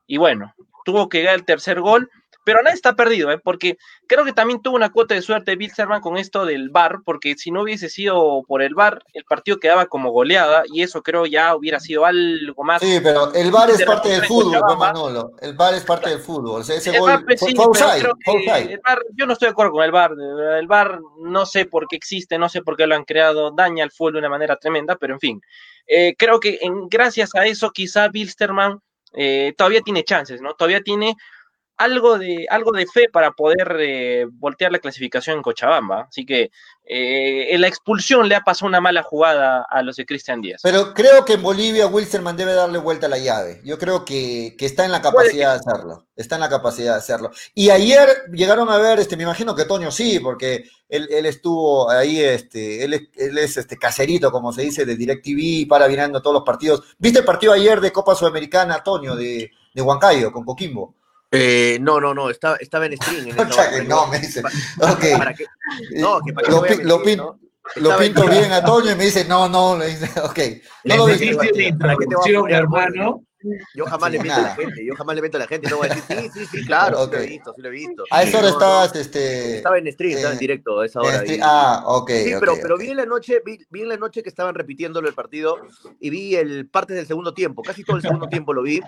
Y bueno, tuvo que llegar el tercer gol pero nada está perdido, ¿eh? porque creo que también tuvo una cuota de suerte Bilzerman con esto del VAR, porque si no hubiese sido por el VAR, el partido quedaba como goleada, y eso creo ya hubiera sido algo más. Sí, pero el VAR es parte del fútbol, Manolo. El VAR es parte del fútbol. O sea, ese gol, yo no estoy de acuerdo con el VAR. El VAR no sé por qué existe, no sé por qué lo han creado, daña al fútbol de una manera tremenda, pero en fin. Eh, creo que en, gracias a eso, quizá Bilsterman eh, todavía tiene chances, ¿no? Todavía tiene algo de, algo de fe para poder eh, voltear la clasificación en Cochabamba. Así que eh, en la expulsión le ha pasado una mala jugada a los de Cristian Díaz. Pero creo que en Bolivia Wilstermann debe darle vuelta a la llave. Yo creo que, está en la capacidad de hacerlo. Está en la capacidad de hacerlo. Y ayer llegaron a ver, este, me imagino que Toño sí, porque él, estuvo ahí, este, él, es este caserito, como se dice, de DirecTV, para mirando todos los partidos. ¿Viste el partido ayer de Copa Sudamericana, Toño, de, de Huancayo, con Coquimbo? Eh, no, no, no, estaba, estaba en stream. En el, no, me dice. Okay. Para que, no, que para lo, que lo, pin, ¿no? lo pinto bien a Toño y me dice, no, no, le dice, ok. No lo viste. ¿Para qué te va a hermano? Yo jamás le meto a la gente, yo jamás le meto a la gente, no voy a decir, sí, sí, sí, claro, okay. sí lo he visto, sí lo he visto. A esa hora estabas, este... Estaba en stream, estaba en eh, directo a esa hora. Y... Ah, ok, Sí, okay, pero, okay. pero vi en la noche, vi, vi, en la noche que estaban repitiéndolo el partido y vi el parte del segundo tiempo, casi todo el segundo tiempo lo vi,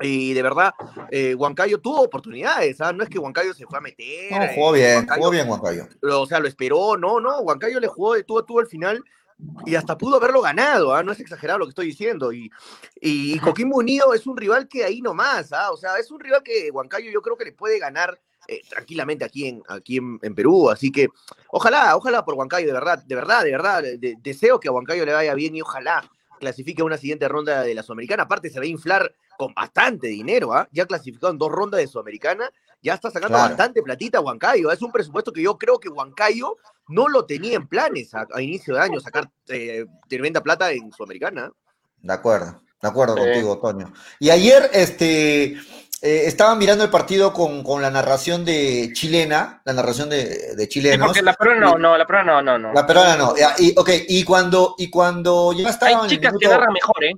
y de verdad, eh, Huancayo tuvo oportunidades, ¿ah? No es que Huancayo se fue a meter. No, jugó bien, Huancayo, jugó bien Huancayo. O sea, lo esperó, no, no, Huancayo le jugó, tuvo, tuvo el final y hasta pudo haberlo ganado, ¿ah? No es exagerado lo que estoy diciendo. Y, y Coquimbo Unido es un rival que ahí nomás, ¿ah? O sea, es un rival que Huancayo yo creo que le puede ganar eh, tranquilamente aquí, en, aquí en, en, Perú. Así que ojalá, ojalá por Huancayo, de verdad, de verdad, de verdad. De, deseo que a Huancayo le vaya bien y ojalá clasifique a una siguiente ronda de la Sudamericana. Aparte, se va a inflar con bastante dinero, ¿ah? Ya clasificado en dos rondas de Sudamericana, ya está sacando claro. bastante platita a Huancayo. Es un presupuesto que yo creo que Huancayo no lo tenía en planes a, a inicio de año, sacar eh, tremenda plata en Sudamericana. De acuerdo, de acuerdo eh. contigo, Toño. Y ayer, este. Eh, estaba mirando el partido con, con, la narración de chilena, la narración de, de chilenos. Sí, porque la peruana no, no, la peruana no, no, no. La peruana no. Y, ok, y cuando, y cuando ya estaba. Hay chicas minuto, que narran mejor, ¿eh?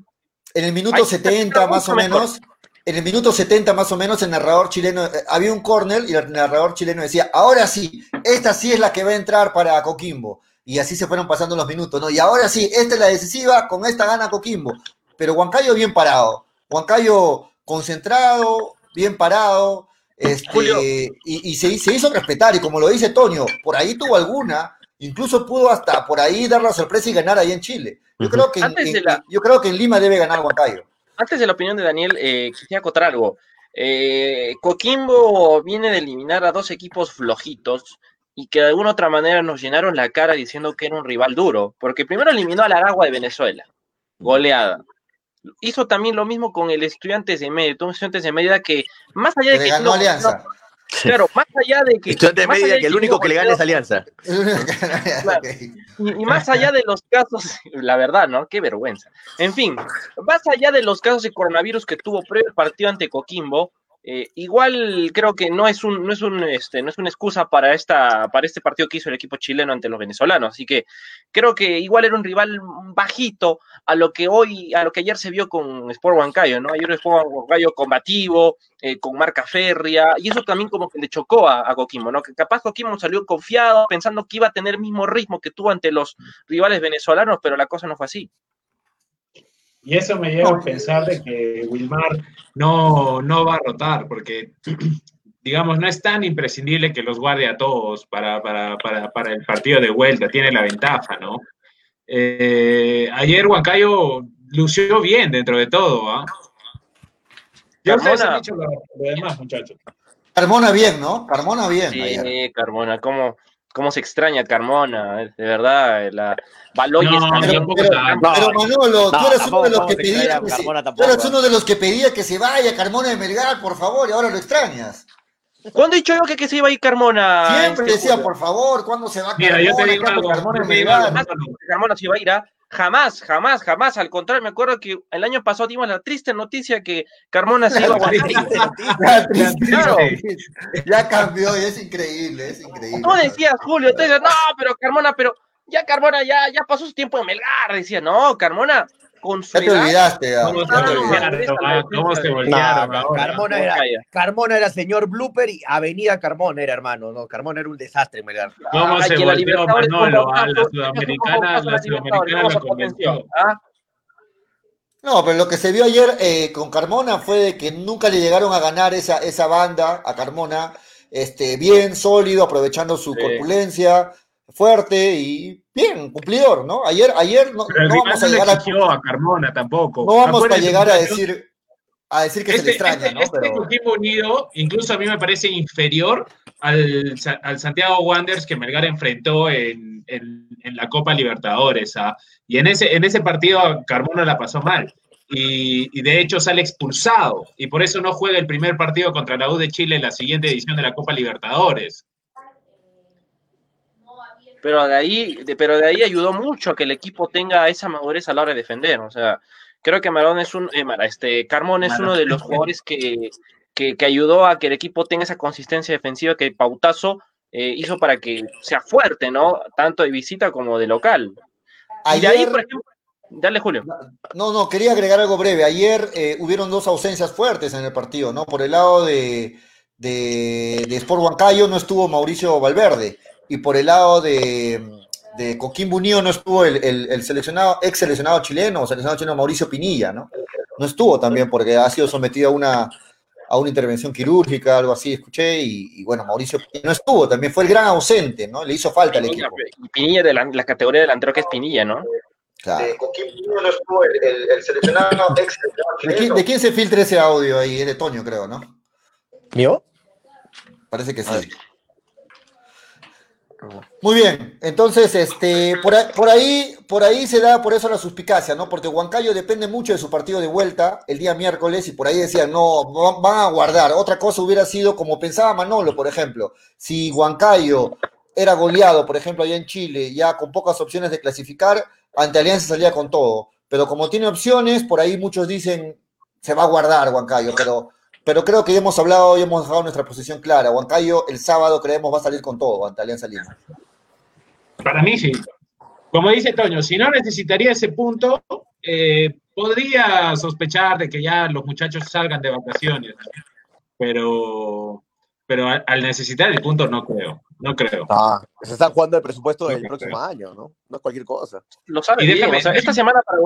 En el minuto Hay 70 más o menos, en el minuto 70 más o menos, el narrador chileno, eh, había un córner y el narrador chileno decía, ahora sí, esta sí es la que va a entrar para Coquimbo. Y así se fueron pasando los minutos, ¿no? Y ahora sí, esta es la decisiva, con esta gana Coquimbo. Pero Huancayo bien parado. Huancayo concentrado, bien parado, este, y, y se, se, hizo respetar, y como lo dice Toño, por ahí tuvo alguna, incluso pudo hasta por ahí dar la sorpresa y ganar ahí en Chile. Yo, uh -huh. creo, que en, en, la... yo creo que en Lima debe ganar Huancayo. Antes de la opinión de Daniel, eh, quisiera acotar algo. Eh, Coquimbo viene de eliminar a dos equipos flojitos y que de alguna otra manera nos llenaron la cara diciendo que era un rival duro, porque primero eliminó al Aragua de Venezuela, goleada hizo también lo mismo con el Estudiantes de Mérida, un Estudiantes de Mérida que más allá de que, que ganó no, Alianza. No, Claro, más allá de que. Media que el único que le gana es Alianza. Claro. Y, y más allá de los casos, la verdad, ¿no? Qué vergüenza. En fin, más allá de los casos de coronavirus que tuvo previo el partido ante Coquimbo, eh, igual creo que no es un, no es un, este, no es una excusa para esta, para este partido que hizo el equipo chileno ante los venezolanos. Así que creo que igual era un rival bajito a lo que hoy, a lo que ayer se vio con Sport Huancayo, ¿no? Ayer Sport Huancayo combativo, eh, con marca férrea, y eso también como que le chocó a, a Coquimbo, ¿no? Que capaz Coquimbo salió confiado, pensando que iba a tener el mismo ritmo que tuvo ante los rivales venezolanos, pero la cosa no fue así. Y eso me lleva a pensar de que Wilmar no, no va a rotar, porque, digamos, no es tan imprescindible que los guarde a todos para, para, para, para el partido de vuelta, tiene la ventaja, ¿no? Eh, ayer Huancayo lució bien dentro de todo, ¿ah? Han Carmona. dicho lo, lo demás, muchachos. Carmona bien, ¿no? Carmona bien. Sí, ayer. Carmona, cómo, cómo se extraña Carmona, de verdad, la Baloyes No, también. Pero, pero- Manolo, No, tú eres tampoco, uno de los ¿cómo que pedía que se, tú eres uno de los que pedía que se vaya Carmona de Melgar, por favor, y ahora lo extrañas. ¿Cuándo he dicho yo que, que se iba a ir Carmona? Siempre este decía, por favor, ¿cuándo se va Mira, Carmona? yo te digo ¿Qué hago algo, Carmona yo te digo algo. Que Carmona se iba a ir, ¿ah? Jamás, jamás, jamás. Al contrario, me acuerdo que el año pasado dimos la triste noticia que Carmona se iba a triste, Claro. ya cambió y es increíble, es increíble. Tú decías, Julio, te decías, no, pero Carmona, pero ya Carmona ya, ya pasó su tiempo en Melgar. Decía, no, Carmona, con su Ya te edad, olvidaste. ya. ¿Cómo se Ah, ah? Carmona era, Huancayo. Carmona era señor Blooper y Avenida Carmona era hermano, no, Carmona era un desastre, Melgar. ¿Cómo se la volteó Libertadores Manolo? con A la Baucazo, sudamericana, la sudamericana lo convenció. ¿ah? No, pero lo que se vio ayer eh, con Carmona fue de que nunca le llegaron a ganar esa, esa banda a Carmona, este, bien, sólido, aprovechando su Sí. corpulencia, fuerte y bien, cumplidor, ¿no? Ayer, ayer no, Pero el no vamos a le llegar a, Carmona tampoco. no vamos a llegar a decir, a decir que se le Este, extraña, este, ¿no? este Pero equipo unido, incluso a mí me parece inferior al, al Santiago Wanderers que Melgar enfrentó en, en- en la Copa Libertadores. ¿ah? Y en ese, en ese partido Carmona la pasó mal. Y, y de hecho sale expulsado. Y por eso no juega el primer partido contra la U de Chile en la siguiente edición de la Copa Libertadores. Pero de ahí, de- pero de ahí ayudó mucho a que el equipo tenga esa madurez a la hora de defender. O sea, creo que Marón es un, eh, este, Carmón es uno de los jugadores que, que, que ayudó a que el equipo tenga esa consistencia defensiva que Pautazo eh, hizo para que sea fuerte, ¿no? Tanto de visita como de local. Y de ahí, ayer, por ejemplo, dale Julio. no, no, quería agregar algo breve. Ayer eh, hubieron dos ausencias fuertes en el partido, ¿no? Por el lado de, de, de Sport Huancayo no estuvo Mauricio Valverde y por el lado de, de Coquimbo Unido no estuvo el, el- el seleccionado, ex seleccionado chileno, o seleccionado chileno Mauricio Pinilla, ¿no? No estuvo también porque ha sido sometido a una, a una intervención quirúrgica, algo así, escuché, y, y bueno, Mauricio Pinilla no estuvo, también fue el gran ausente, ¿no? Le hizo falta al Pinilla, equipo. y Pinilla de la, la categoría delantero que es Pinilla, ¿no? Claro. De Coquimbo no estuvo el, el- el seleccionado ex seleccionado ¿De quién, chileno. de quién se filtra ese audio ahí? Es de Toño, creo, ¿no? ¿Mío? Parece que sí. Muy bien, entonces, este, por por ahí, por ahí se da por eso la suspicacia, ¿no? Porque Huancayo depende mucho de su partido de vuelta el día miércoles y por ahí decían, no, va- van a guardar. Otra cosa hubiera sido como pensaba Manolo, por ejemplo, si Huancayo era goleado, por ejemplo, allá en Chile, ya con pocas opciones de clasificar, ante Alianza salía con todo. Pero como tiene opciones, por ahí muchos dicen, se va a guardar Huancayo, pero pero creo que ya hemos hablado y hemos dejado nuestra posición clara. Huancayo el sábado creemos va a salir con todo ante Alianza Lima. Para mí sí. Como dice Toño, si no necesitaría ese punto, eh, podría sospechar de que ya los muchachos salgan de vacaciones. Pero, pero al, necesitar el punto no creo, no creo. Ah, se están jugando el presupuesto del próximo año, ¿no? No es cualquier cosa. Lo sabe Y bien. déjame- o sea, esta semana para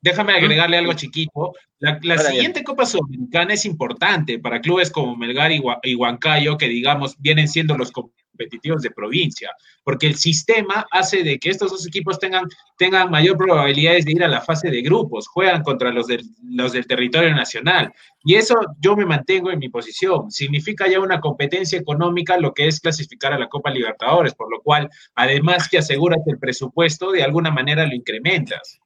Déjame agregarle algo chiquito. La, siguiente Copa Sudamericana es importante para clubes como Melgar y Huancayo, que digamos vienen siendo los competitivos de provincia, porque el sistema hace de que estos dos equipos tengan, tengan mayor probabilidades de ir a la fase de grupos, juegan contra los del, los del territorio nacional. Y eso yo me mantengo en mi posición. Significa ya una competencia económica lo que es clasificar a la Copa Libertadores, por lo cual, además que aseguras el presupuesto, de alguna manera lo incrementas.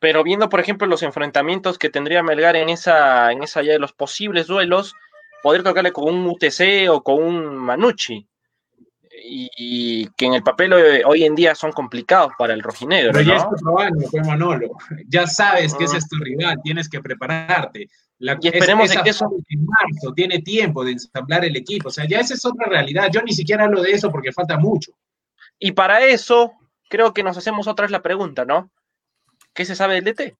Pero viendo, por ejemplo, los enfrentamientos que tendría Melgar en esa, en esa ya de los posibles duelos, poder tocarle con un UTC o con un Manucci. Y, y que en el papel hoy, hoy en día son complicados para el rojinegro. Pero ya es otro año, fue Manolo. Ya sabes que ese Ah. es tu rival, tienes que prepararte. La, Y esperemos esa de que eso- en marzo tiene tiempo de ensamblar el equipo. O sea, ya esa es otra realidad. Yo ni siquiera hablo de eso porque falta mucho. Y para eso, creo que nos hacemos otra vez la pregunta, ¿no? ¿Qué se sabe del DT?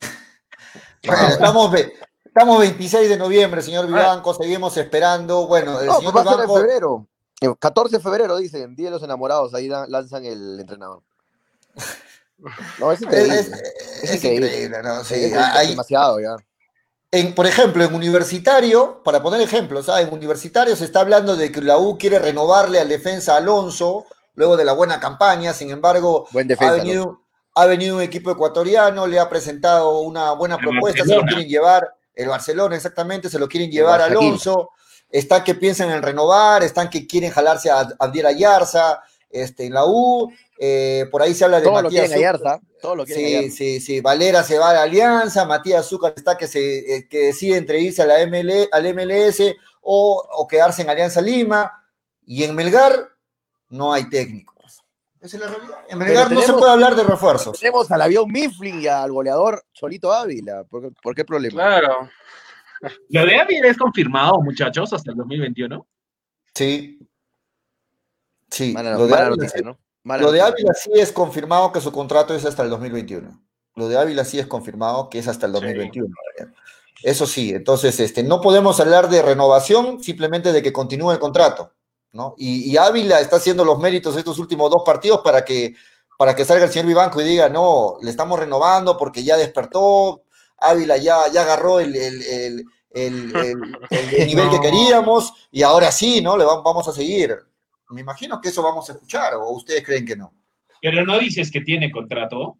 Bueno, estamos, ve- estamos 26 de noviembre, señor Ah. Vivanco, seguimos esperando. Bueno, el No, señor pues va a ser en Vivanco. febrero. El 14 de febrero, dicen, Día de los Enamorados, ahí lanzan el entrenador. No, es Es, increíble. es- Es es increíble. increíble, ¿no? Sí, Es- es hay- demasiado ya. en, por ejemplo, en Universitario, para poner ejemplos, ¿ah? en Universitario se está hablando de que la U quiere renovarle al defensa Alonso luego de la buena campaña, sin embargo, Buen ha. ¿no? Ha venido un equipo ecuatoriano, le ha presentado una buena El propuesta, se lo quieren llevar, el Barcelona exactamente, se lo quieren llevar a. Alonso, están que piensan en renovar, están que quieren jalarse a Abdiel Ayarza, este, en la U, eh, por ahí se habla de Todo lo Matías quieren Zúcar. Ayarza. Todo lo quieren Sí, Ayarza. sí, sí. Valera se va a la Alianza, Matías Zúcar está que se eh, que decide entre irse a la ML, al MLS o, o quedarse en Alianza Lima. Y en Melgar no hay técnicos. Esa es la realidad. En Melgar no se puede hablar de refuerzos. Tenemos al avión Mifflin y al goleador Cholito Ávila. ¿Por, por qué problema? Claro. Lo de Ávila es confirmado, muchachos, hasta el 2021. Sí. Sí. Mala, lo de mala Ávila noticia, ¿no? Mala Lo de noticia. Ávila sí es confirmado que su contrato es hasta el 2021. Lo de Ávila sí es confirmado que es hasta el 2021. Eso sí, entonces este, no podemos hablar de renovación, simplemente de que continúe el contrato. ¿No? Y, y Ávila está haciendo los méritos estos últimos dos partidos para que, para que salga el señor Vivanco y diga, no, le estamos renovando porque ya despertó, Ávila ya, ya agarró el, el- el- el- el- el nivel que queríamos y ahora sí, ¿no? Le vamos, vamos a seguir. Me imagino que eso vamos a escuchar, o ustedes creen que no. Pero no dices que tiene contrato.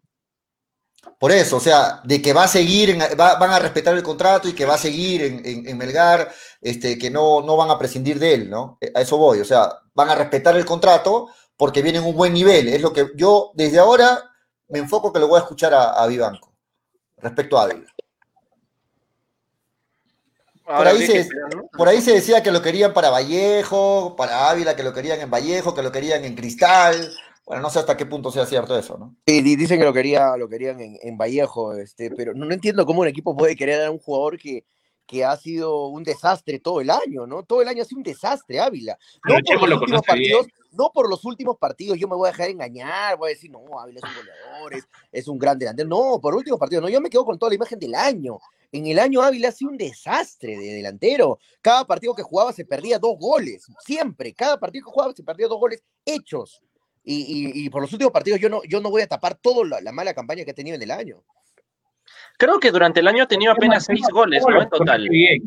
Por eso, o sea, de que va a seguir, en- va- van a respetar el contrato y que va a seguir en, en- en Melgar, este, que no, no van a prescindir de él, ¿no? Eh, A eso voy, o sea, van a respetar el contrato porque viene en un buen nivel. Es lo que yo desde ahora me enfoco que lo voy a escuchar a, a Vivanco respecto a Ávila. Por ahí se decía que lo querían para Vallejo, para Ávila, que lo querían en Vallejo, que lo querían en Cristal. Bueno, no sé hasta qué punto sea cierto eso, ¿no? Sí, di- dicen que lo, quería, lo querían en, en Vallejo, este, pero no, no entiendo cómo un equipo puede querer a un jugador que, que ha sido un desastre todo el año, ¿no? Todo el año ha sido un desastre, Ávila. No Pero por los lo últimos bien. partidos, no por los últimos partidos, yo me voy a dejar engañar, voy a decir, no, Ávila es un goleador, es, es un gran delantero. No, por últimos partidos, no, yo me quedo con toda la imagen del año. En el año Ávila ha sido un desastre de delantero. Cada partido que jugaba se perdía dos goles, siempre. Cada partido que jugaba se perdía dos goles hechos. Y, y- y por los últimos partidos yo no, yo no voy a tapar toda la, la mala campaña que ha tenido en el año. Creo que durante el año ha tenido apenas seis goles, ¿no? En total. Bien.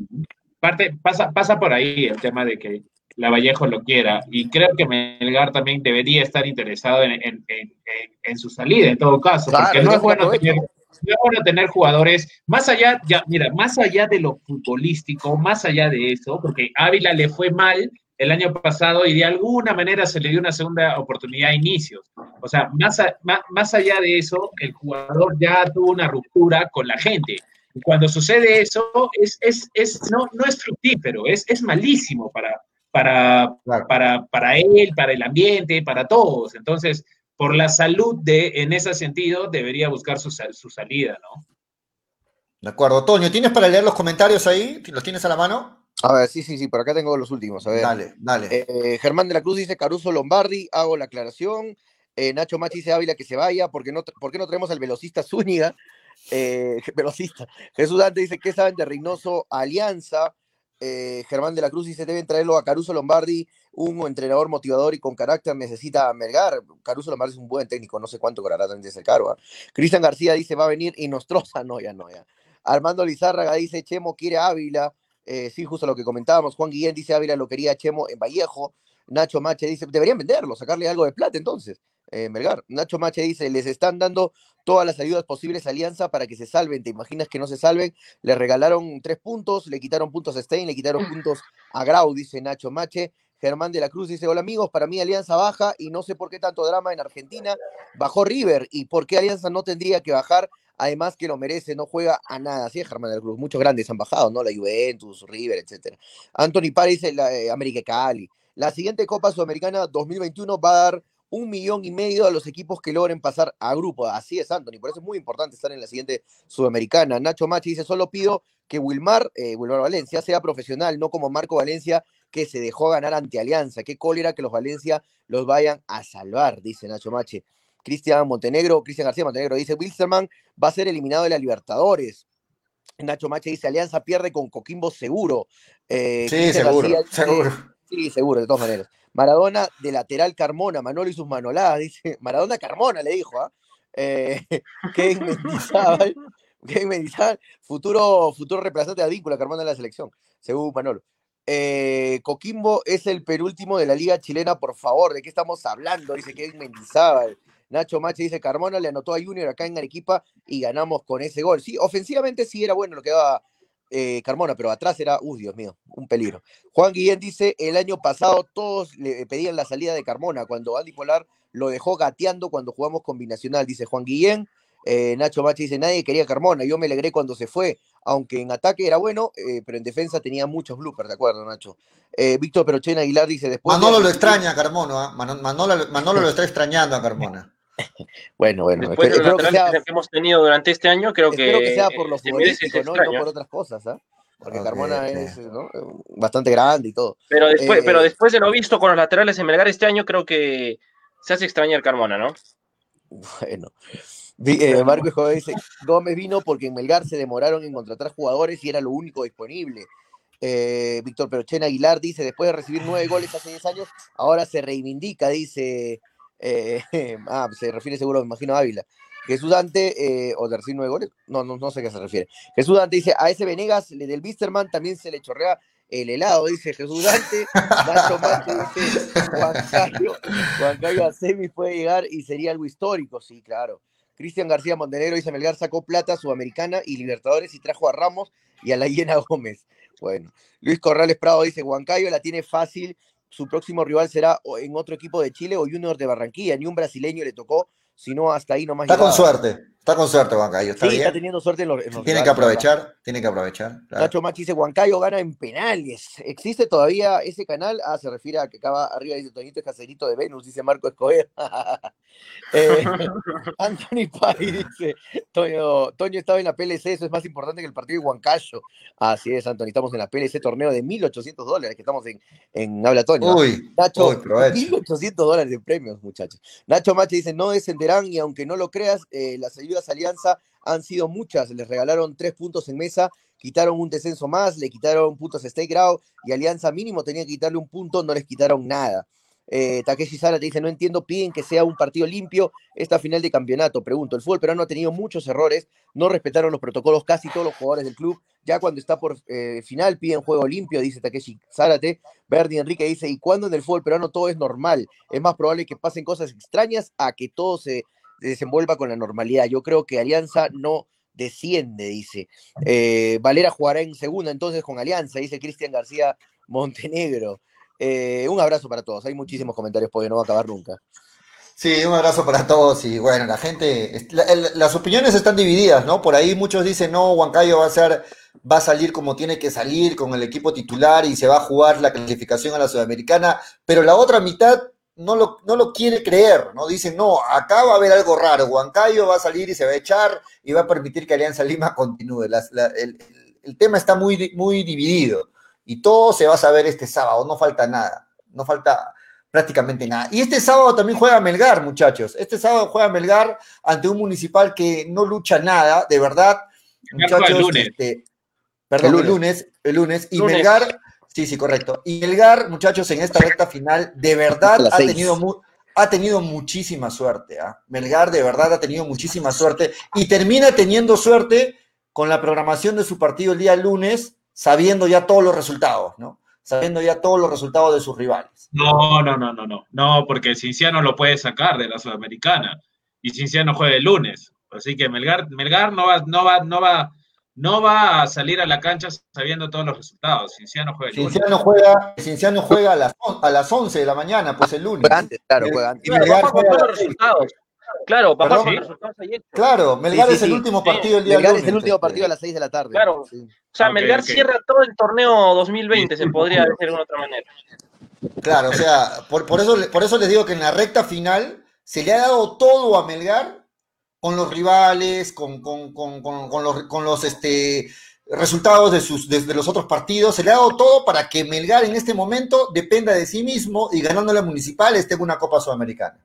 Parte, pasa, pasa por ahí el tema de que la Vallejo lo quiera. Y creo que Melgar también debería estar interesado en, en- en- en- en su salida, en todo caso. Claro, porque no es, bueno tener, no es bueno tener jugadores, más allá, ya, mira, más allá de lo futbolístico, más allá de eso, porque Ávila le fue mal el año pasado y de alguna manera se le dio una segunda oportunidad a inicios. O sea, más, a- más, más allá de eso, el jugador ya tuvo una ruptura con la gente. Y cuando sucede eso, es, es, es, no, no es fructífero, es, es malísimo para, para, Claro. para, para él, para el ambiente, para todos. Entonces, por la salud de, en ese sentido, debería buscar su, su salida, ¿no? De acuerdo. Toño, ¿tienes para leer los comentarios ahí? ¿Los tienes a la mano? A ver, sí, sí, sí, por acá tengo los últimos. A ver. Dale, dale. Eh, Germán de la Cruz dice Caruso Lombardi, hago la aclaración. Eh, Nacho Machi dice Ávila que se vaya, porque no, ¿por qué no traemos al velocista Zúñiga? Eh, velocista. Jesús Dante dice que saben de Reynoso Alianza. Eh, Germán de la Cruz dice deben traerlo a Caruso Lombardi, un entrenador motivador y con carácter necesita Melgar. Caruso Lombardi es un buen técnico, no sé cuánto cobrará también ese caro. ¿ah? Cristian García dice va a venir y Nostroza, no, ya no, ya. Armando Lizárraga dice Chemo quiere Ávila. Eh, sí, justo lo que comentábamos. Juan Guillén dice Ávila lo quería Chemo en Vallejo. Nacho Mache dice, deberían venderlo, sacarle algo de plata entonces. eh, Melgar. Nacho Mache dice, les están dando todas las ayudas posibles a Alianza para que se salven. ¿Te imaginas que no se salven? Le regalaron tres puntos, le quitaron puntos a Stein, le quitaron puntos a Grau, dice Nacho Mache. Germán de la Cruz dice, hola amigos, para mí Alianza baja y no sé por qué tanto drama en Argentina. Bajó River y por qué Alianza no tendría que bajar, además que lo merece, no juega a nada. Así es Germán de la Cruz, muchos grandes han bajado, ¿no? La Juventus, River, etcétera. Anthony Paris, la eh, América Cali. La siguiente Copa Sudamericana 2021 va a dar un millón y medio a los equipos que logren pasar a grupo. Así es, Anthony. Por eso es muy importante estar en la siguiente Sudamericana. Nacho Machi dice, solo pido que Wilmar, eh, Wilmar Valencia sea profesional, no como Marco Valencia, que se dejó ganar ante Alianza. Qué cólera que los Valencia los vayan a salvar, dice Nacho Machi. Cristian Montenegro, Cristian García Montenegro dice, Wilstermann va a ser eliminado de la Libertadores. Nacho Machi dice, Alianza pierde con Coquimbo seguro. Eh, Sí, seguro, García dice. Sí, seguro, de todas maneras. Maradona de lateral Carmona, Manolo y sus manoladas, dice. Maradona Carmona le dijo, ¿ah? Eh, Kevin Mendizábal, Kevin Mendizábal, futuro, futuro reemplazante de Advíncula, Carmona de la selección, según Manolo. Eh, Coquimbo es el penúltimo de la liga chilena, por favor, ¿de qué estamos hablando? Dice Kevin Mendizábal. Nacho Mache dice, Carmona le anotó a Junior acá en Arequipa y ganamos con ese gol. Sí, ofensivamente sí era bueno lo que daba eh, Carmona, pero atrás era, uy, Dios mío, un peligro. Juan Guillén dice, el año pasado todos le pedían la salida de Carmona, cuando Andy Polar lo dejó gateando cuando jugamos con Binacional, dice Juan Guillén. Eh, Nacho Machi dice, nadie quería Carmona, yo me alegré cuando se fue, aunque en ataque era bueno, eh, pero en defensa tenía muchos bloopers, ¿de acuerdo, Nacho? Eh, Víctor Perochena Aguilar dice, después... de Manolo lo extraña a Carmona, ¿ah? Mano- Manolo, Manolo lo está extrañando a Carmona. Bueno, bueno, Después de espero, los espero que sea, que hemos tenido durante este año, creo espero que, que sea por lo se merece ese futbolístico, ¿no? Y no por otras cosas, ¿ah? Porque Carmona es ¿no? Eh, bastante grande y todo. Pero después, Eh, pero después de lo visto con los laterales en Melgar este año, creo que se hace extrañar Carmona, ¿no? Bueno. Eh, Marco Joven dice, Gómez vino porque en Melgar se demoraron en contratar jugadores y era lo único disponible. Eh, Víctor Perochena Aguilar dice, después de recibir nueve goles hace 10 años, ahora se reivindica, dice, eh, ah, se refiere seguro, me imagino a Ávila. Jesús Dante, eh, o de recibir nueve goles, no, no, no sé a qué se refiere. Jesús Dante dice, a ese Venegas, del Bisterman, también se le chorrea el helado, dice Jesús Dante. Nacho Mate dice, Juan Carlos, Juan Carlos a semis puede llegar y sería algo histórico, sí, claro. Cristian García Montenegro dice, Melgar sacó plata Sudamericana y Libertadores y trajo a Ramos y a la Hiena Gómez. Bueno, Luis Corrales Prado dice, Huancayo la tiene fácil, su próximo rival será en otro equipo de Chile o Junior de Barranquilla, ni un brasileño le tocó, sino hasta ahí nomás Está con suerte, está con suerte, Huancayo. Está Sí, está teniendo suerte en los, en los Tiene que aprovechar, tiene que aprovechar. claro. Nacho Machi dice, Huancayo gana en penales. ¿Existe todavía ese canal? Ah, se refiere a que acaba arriba, dice Toñito es caserito de Venus, dice Marco Escobar. Eh, Anthony Pai dice, Toño, Toño estaba en la PLC, eso es más importante que el partido de Huancayo. Así es, Anthony, estamos en la PLC, torneo de 1.800 dólares, que estamos en, en Habla Toño. Uy, Nacho, uy, provecho. 1.800 dólares de premios, muchachos. Nacho Machi dice, no descenderán y aunque no lo creas, eh, las ayudas a Alianza han sido muchas. Les regalaron tres puntos en mesa, quitaron un descenso más, le quitaron puntos a Stay Grau y Alianza mínimo tenía que quitarle un punto, no les quitaron nada. Eh, Takeshi Sara dice, no entiendo, piden que sea un partido limpio esta final de campeonato. Pregunto, el fútbol peruano ha tenido muchos errores, no respetaron los protocolos casi todos los jugadores del club. Ya cuando está por eh, final piden juego limpio, dice Takeshi Zárate. Verdi Enrique dice, ¿y cuando en el fútbol peruano todo es normal? Es más probable que pasen cosas extrañas a que todo se desenvuelva con la normalidad. Yo creo que Alianza no desciende, dice. Eh, Valera jugará en segunda entonces con Alianza, dice Cristian García Montenegro. Eh, un abrazo para todos. Hay muchísimos comentarios porque no va a acabar nunca. Sí, un abrazo para todos y bueno, la gente, las opiniones están divididas, ¿no? Por ahí muchos dicen, no, Huancayo va a ser, va a salir como tiene que salir con el equipo titular y se va a jugar la clasificación a la Sudamericana, pero la otra mitad no lo, no lo quiere creer, ¿no? Dicen, no, acá va a haber algo raro, Huancayo va a salir y se va a echar y va a permitir que Alianza Lima continúe. La- el, el tema está muy, muy dividido y todo se va a saber este sábado, no falta nada, no falta prácticamente nada. Y este sábado también juega Melgar, muchachos. Este sábado juega Melgar ante un municipal que no lucha nada, de verdad. Melgar juega el Muchachos, lunes. este, perdón, El el lunes, el lunes. Y Lunes. Melgar, sí, sí, correcto. Y Melgar, muchachos, en esta recta final, de verdad ha tenido, mu- ha tenido muchísima suerte. ¿ah? Melgar, de verdad, ha tenido muchísima suerte. Y termina teniendo suerte con la programación de su partido el día lunes, sabiendo ya todos los resultados, ¿no? Sabiendo ya todos los resultados de sus rivales. No, no, no, no, no. No, porque Cinciano lo puede sacar de la Sudamericana. Y Cinciano juega el lunes. Así que Melgar, Melgar no va, no va, no va, no va a salir a la cancha sabiendo todos los resultados. Cinciano juega el lunes. Cinciano juega, Cinciano juega a las, a las 11 de la mañana, pues el lunes. Juega antes, claro, juega antes. Y Claro, Melgar juega los resultados. Claro, papá con los resultados ayer. Claro, Melgar sí, es el sí. último Sí. partido el día Melgar es lunes. el último partido a las 6 de la tarde. Claro. Sí. O sea, Melgar cierra todo el torneo 2020, se podría decir de alguna otra manera. Claro, o sea, por, por eso, por eso les digo que en la recta final se le ha dado todo a Melgar con los rivales, con, con, con, con, con los, con los este, resultados de, sus, de, de los otros partidos. Se le ha dado todo para que Melgar en este momento dependa de sí mismo y ganando la municipal esté en una Copa Sudamericana.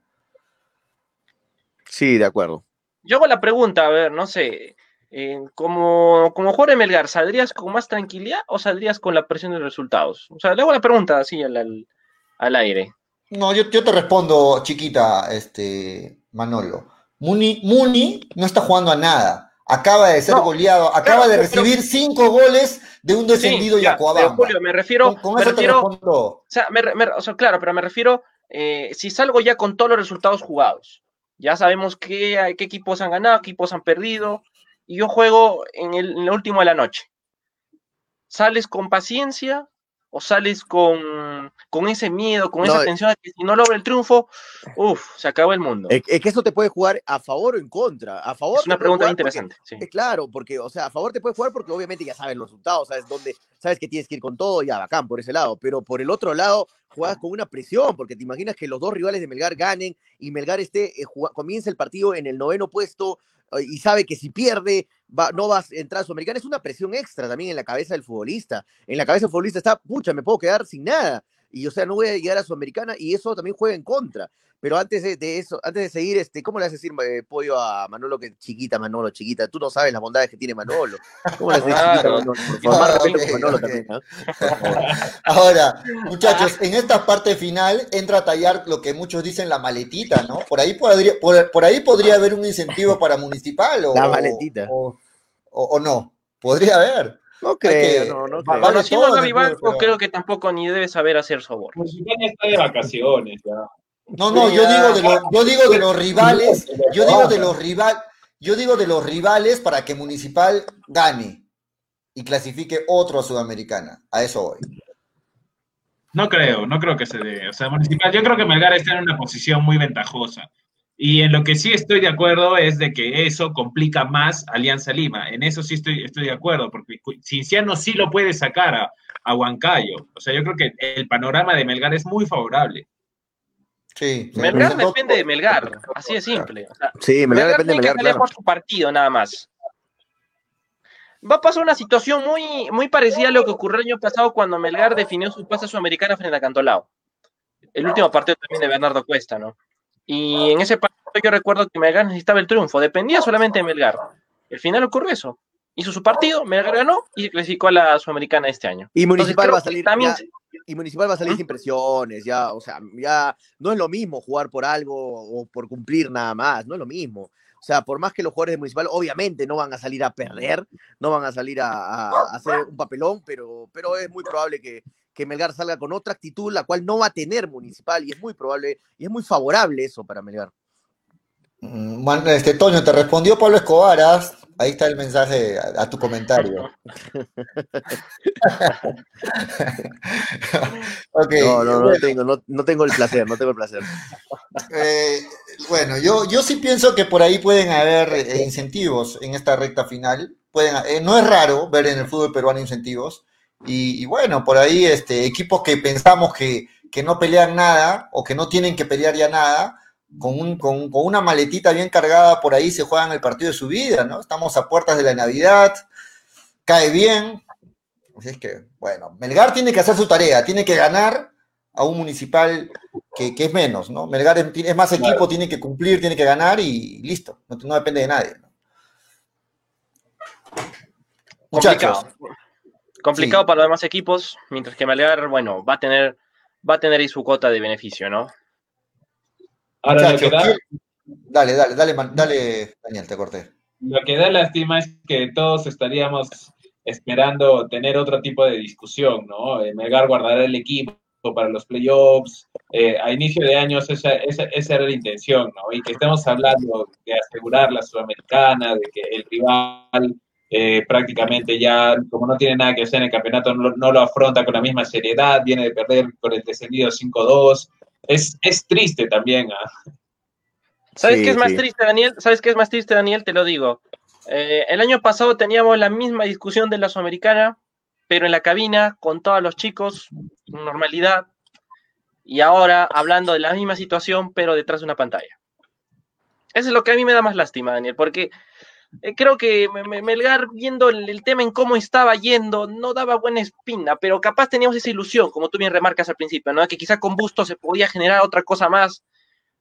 Sí, de acuerdo. Yo hago la pregunta, a ver, no sé, eh, como, como jugador de Melgar, ¿saldrías con más tranquilidad o saldrías con la presión de los resultados? O sea, le hago la pregunta así al, al, al aire. No, yo, yo te respondo, chiquita, este, Manolo. Muni, Muni no está jugando a nada. Acaba de ser No, goleado, acaba claro, de pero- recibir cinco goles de un descendido Sí, ya, Yacuabamba. pero, Julio, me refiero, Con, con me eso te o sea, me re- me- o sea, claro, pero me refiero, eh, si salgo ya con todos los resultados jugados, ya sabemos qué, qué equipos han ganado, qué equipos han perdido, y yo juego en el, en el último de la noche. ¿Sales con paciencia o sales con, con ese miedo, con No, esa eh. tensión de que si no logra el triunfo, uff, se acabó el mundo? Es, es que eso te puede jugar a favor o en contra. A favor Es una pregunta porque- interesante. sí. Eh, claro, porque, o sea, a favor te puede jugar porque obviamente ya sabes los resultados, sabes dónde, sabes que tienes que ir con todo, ya bacán por ese lado, pero por el otro lado juegas con una presión, porque te imaginas que los dos rivales de Melgar ganen y Melgar esté, eh, comienza el partido en el noveno puesto eh, y sabe que si pierde va- no vas a entrar a Sudamericana, es una presión extra también en la cabeza del futbolista. En la cabeza del futbolista está, pucha, me puedo quedar sin nada. Y o sea, no voy a llegar a Sudamericana y eso también juega en contra. Pero antes de, de eso, antes de seguir, este, ¿cómo le haces decir eh, pollo a Manolo que chiquita, Manolo, chiquita? Tú no sabes las bondades que tiene Manolo. ¿Cómo le haces decir chiquita, Claro. Manolo? Por favor, Ah, con Manolo también, ¿no? Ahora, muchachos, en esta parte final entra a tallar lo que muchos dicen la maletita, ¿no? Por ahí podría, por, por ahí podría haber un incentivo para municipal o, La maletita. o, o- o no. Podría haber. No que- creo, no, no va- creo. Gaby el fútbol, Banco, pero- creo que tampoco ni debe saber hacer sobor. Municipal está de vacaciones, ya. No, no, Sí, yo digo de los, yo digo de los rivales, yo digo de los rival, yo digo de los rivales para que Municipal gane y clasifique otro a Sudamericana. A eso voy. No creo, no creo que se dé. O sea, Municipal, yo creo que Melgar está en una posición muy ventajosa. Y en lo que sí estoy de acuerdo es de que eso complica más Alianza Lima. En eso sí estoy, estoy de acuerdo, porque Cinciano sí lo puede sacar a, a Huancayo. O sea, yo creo que el panorama de Melgar es muy favorable. Sí. Melgar depende de Melgar, así de simple. O sea, Sí, Melgar depende de que Melgar, claro. jugar su partido nada más. Va a pasar una situación muy, muy parecida a lo que ocurrió el año pasado cuando Melgar definió su pase sudamericana frente a Cantolao. El último partido también de Bernardo Cuesta, ¿no? Y en ese partido yo recuerdo que Melgar necesitaba el triunfo, dependía solamente de Melgar. Al final ocurrió eso. Hizo su partido, Melgar ganó y clasificó a la sudamericana este año. Y Entonces, Municipal creo va a salir también ya- y Municipal va a salir ¿Mm? sin presiones, ya, o sea, ya no es lo mismo jugar por algo o por cumplir nada más, no es lo mismo. O sea, por más que los jugadores de Municipal obviamente no van a salir a perder, no van a salir a, a- a hacer un papelón, pero, pero es muy probable que, que Melgar salga con otra actitud, la cual no va a tener Municipal, y es muy probable, y es muy favorable eso para Melgar. Mm, Man- Este, Toño, te respondió Pablo Escobar. ¿ah? Ahí está el mensaje a, a tu comentario. No, no, no bueno, tengo, no, no tengo el placer, no tengo el placer. eh, bueno, yo, yo sí pienso que por ahí pueden haber eh, incentivos en esta recta final. Pueden, eh, no es raro ver en el fútbol peruano incentivos. Y, y bueno, por ahí este, equipos que pensamos que, que no pelean nada o que no tienen que pelear ya nada, con, un- con- con una maletita bien cargada por ahí se juegan el partido de su vida, ¿no? Estamos a puertas de la Navidad, cae bien. Así es que, bueno, Melgar tiene que hacer su tarea, tiene que ganar a un municipal que, que es menos, ¿no? Melgar es, es más equipo, tiene que cumplir, tiene que ganar y listo, no, no depende de nadie. ¿no? Muchachos, Complicado. Complicado Sí. para los demás equipos, mientras que Melgar, bueno, va a tener, va a tener ahí su cuota de beneficio, ¿no? Ahora, lo que, da, ¿quién- dale, dale, dale, man- dale, Daniel, te corté. lo que da lástima es que todos estaríamos esperando tener otro tipo de discusión, ¿no? Eh, Melgar guardará el equipo para los playoffs. eh, a inicio de años esa, esa, esa era la intención, ¿no? Y que estemos hablando de asegurar la Sudamericana, de que el rival eh, prácticamente ya, como no tiene nada que hacer en el campeonato, no, no lo afronta con la misma seriedad, viene de perder con el descendido 5-2. Es, es triste también. ¿ah? ¿Sabes Sí, qué es más triste, Daniel? ¿Sabes qué es más triste, Daniel? Te lo digo. Eh, el año pasado teníamos la misma discusión de la Sudamericana, pero en la cabina, con todos los chicos, normalidad, y ahora hablando de la misma situación, pero detrás de una pantalla. Eso es lo que a mí me da más lástima, Daniel, porque eh, creo que me- me- Melgar, viendo el, el tema en cómo estaba yendo, no daba buena espina, pero capaz teníamos esa ilusión, como tú bien remarcas al principio, ¿no? Que quizá con Busto se podía generar otra cosa más,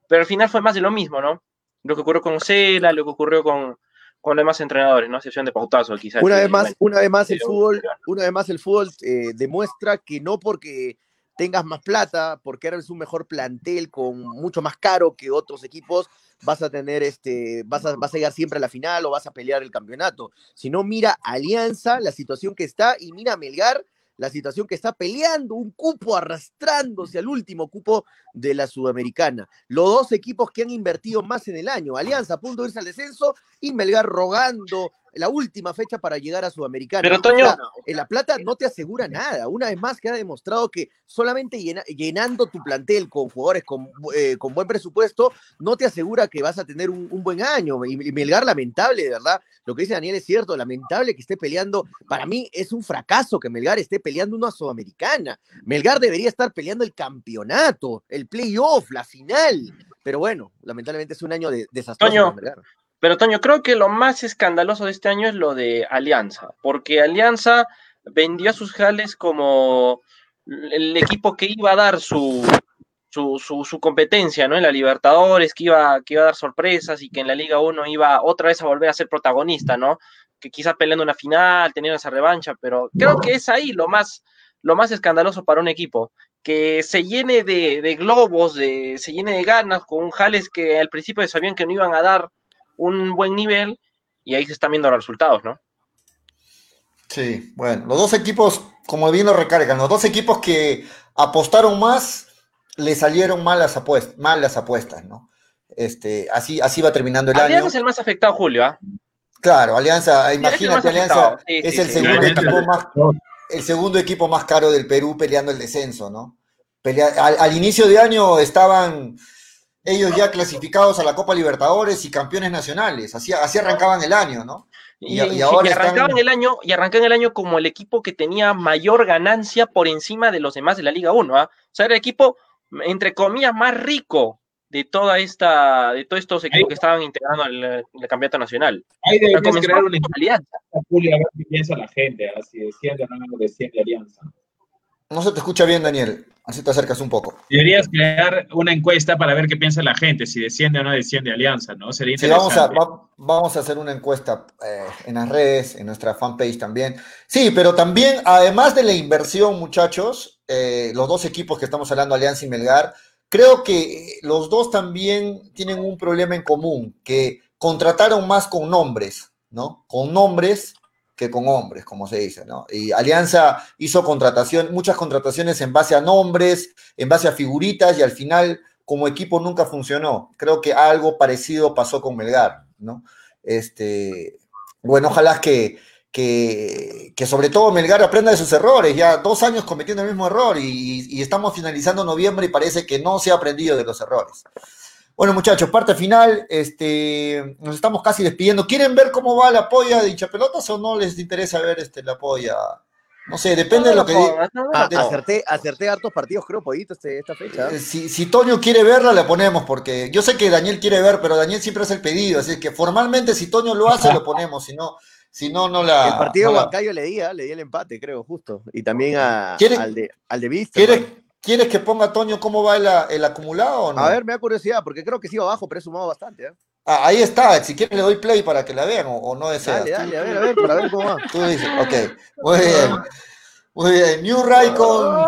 pero al final fue más de lo mismo, ¿no? Lo que ocurrió con Cela, lo que ocurrió con, con los demás entrenadores, ¿no? A excepción de Pautazo, quizás. Una vez más, bueno, una vez más el fútbol, una vez más el fútbol eh, demuestra que no porque tengas más plata, porque eres un mejor plantel con mucho más caro que otros equipos, vas a tener este, vas a, vas a llegar siempre a la final o vas a pelear el campeonato. Si no, mira Alianza, la situación que está, y mira Melgar, la situación que está peleando, un cupo arrastrándose al último cupo de la Sudamericana. Los dos equipos que han invertido más en el año, Alianza a punto de irse al descenso y Melgar rogando la última fecha para llegar a Sudamericana. Pero, O Toño- sea, en La Plata no te asegura nada. Una vez más queda demostrado que solamente llena- llenando tu plantel con jugadores con, eh, con buen presupuesto no te asegura que vas a tener un, un buen año. Y, y Melgar, lamentable, de verdad. Lo que dice Daniel es cierto, lamentable que esté peleando. Para mí es un fracaso que Melgar esté peleando una Sudamericana. Melgar debería estar peleando el campeonato, el playoff, la final. Pero bueno, lamentablemente es un año de, desastroso Toño. Pero Toño, creo que lo más escandaloso de este año es lo de Alianza, porque Alianza vendió a sus jales como el equipo que iba a dar su, su, su, su competencia, ¿no? En la Libertadores, que iba, que iba a dar sorpresas y que en la Liga 1 iba otra vez a volver a ser protagonista, ¿no? Que quizá peleando una final, teniendo esa revancha, pero creo que es ahí lo más, lo más escandaloso para un equipo, que se llene de, de globos, de, se llene de ganas con un jales que al principio sabían que no iban a dar un buen nivel y ahí se están viendo los resultados, ¿no? Sí, bueno, los dos equipos, como bien lo recargan, los dos equipos que apostaron más, le salieron mal las apuestas, mal las apuestas, ¿no? Este, así, así va terminando el Alianza año. es el más afectado, Julio, ¿ah? Claro, Alianza, imagínate, Alianza es sí, el sí. segundo Alianza- equipo más, el segundo equipo más caro del Perú peleando el descenso, ¿no? Pelea- al, al inicio de año estaban ellos ya clasificados a la Copa Libertadores y campeones nacionales, así, así arrancaban el año, ¿no? Y, Y- y y ahora arrancaban están- el año, y arrancaban el año como el equipo que tenía mayor ganancia por encima de los demás de la Liga 1, ¿ah? O sea, era el equipo, entre comillas, más rico de toda esta, de todos estos equipos que estaban integrando el, el campeonato nacional. Ahí comenzó crear una Alianza. Julio, a ver qué piensa la gente, si desciende o no desciende Alianza. No se te escucha bien, Daniel, así te acercas un poco. Deberías crear una encuesta para ver qué piensa la gente, si desciende o no desciende Alianza, ¿no? Sería Sí, vamos a, interesante. va- vamos a hacer una encuesta eh, en las redes, en nuestra fanpage también. Sí, pero también, además de la inversión, muchachos, eh, los dos equipos que estamos hablando, Alianza y Melgar, creo que los dos también tienen un problema en común, que contrataron más con nombres, ¿no? Con nombres que con hombres, como se dice, ¿no? Y Alianza hizo contratación, muchas contrataciones en base a nombres, en base a figuritas, y al final como equipo nunca funcionó. Creo que algo parecido pasó con Melgar, ¿no? Este, bueno, ojalá que, que, que sobre todo Melgar aprenda de sus errores, ya dos años cometiendo el mismo error y, y estamos finalizando noviembre y parece que no se ha aprendido de los errores. Bueno, muchachos, parte final, este, nos estamos casi despidiendo. ¿Quieren ver cómo va la polla de hinchapelotas o no les interesa ver este, la polla? No sé, depende de lo que diga. Ah, acerté, acerté hartos partidos, creo, Pollito, este, esta fecha. Eh, Si, si Toño quiere verla, la ponemos, porque yo sé que Daniel quiere ver, pero Daniel siempre hace el pedido, así que formalmente si Toño lo hace, lo ponemos, si no, si no, no la... el partido no de la- Huancayo le di, ah, le di el empate, creo, justo. Y también a, ¿Quiere- al de, al de Vista. ¿Quieres, ¿Quieres que ponga Toño cómo va el, el acumulado o no? A ver, me da curiosidad, porque creo que sí abajo, pero he sumado bastante. ¿eh? Ah, ahí está, si quieres le doy play para que la vean o, o no deseas. Dale, dale, a ver, a ver, para ver cómo va. Tú dices, ok, muy bien, muy bien. New Raycon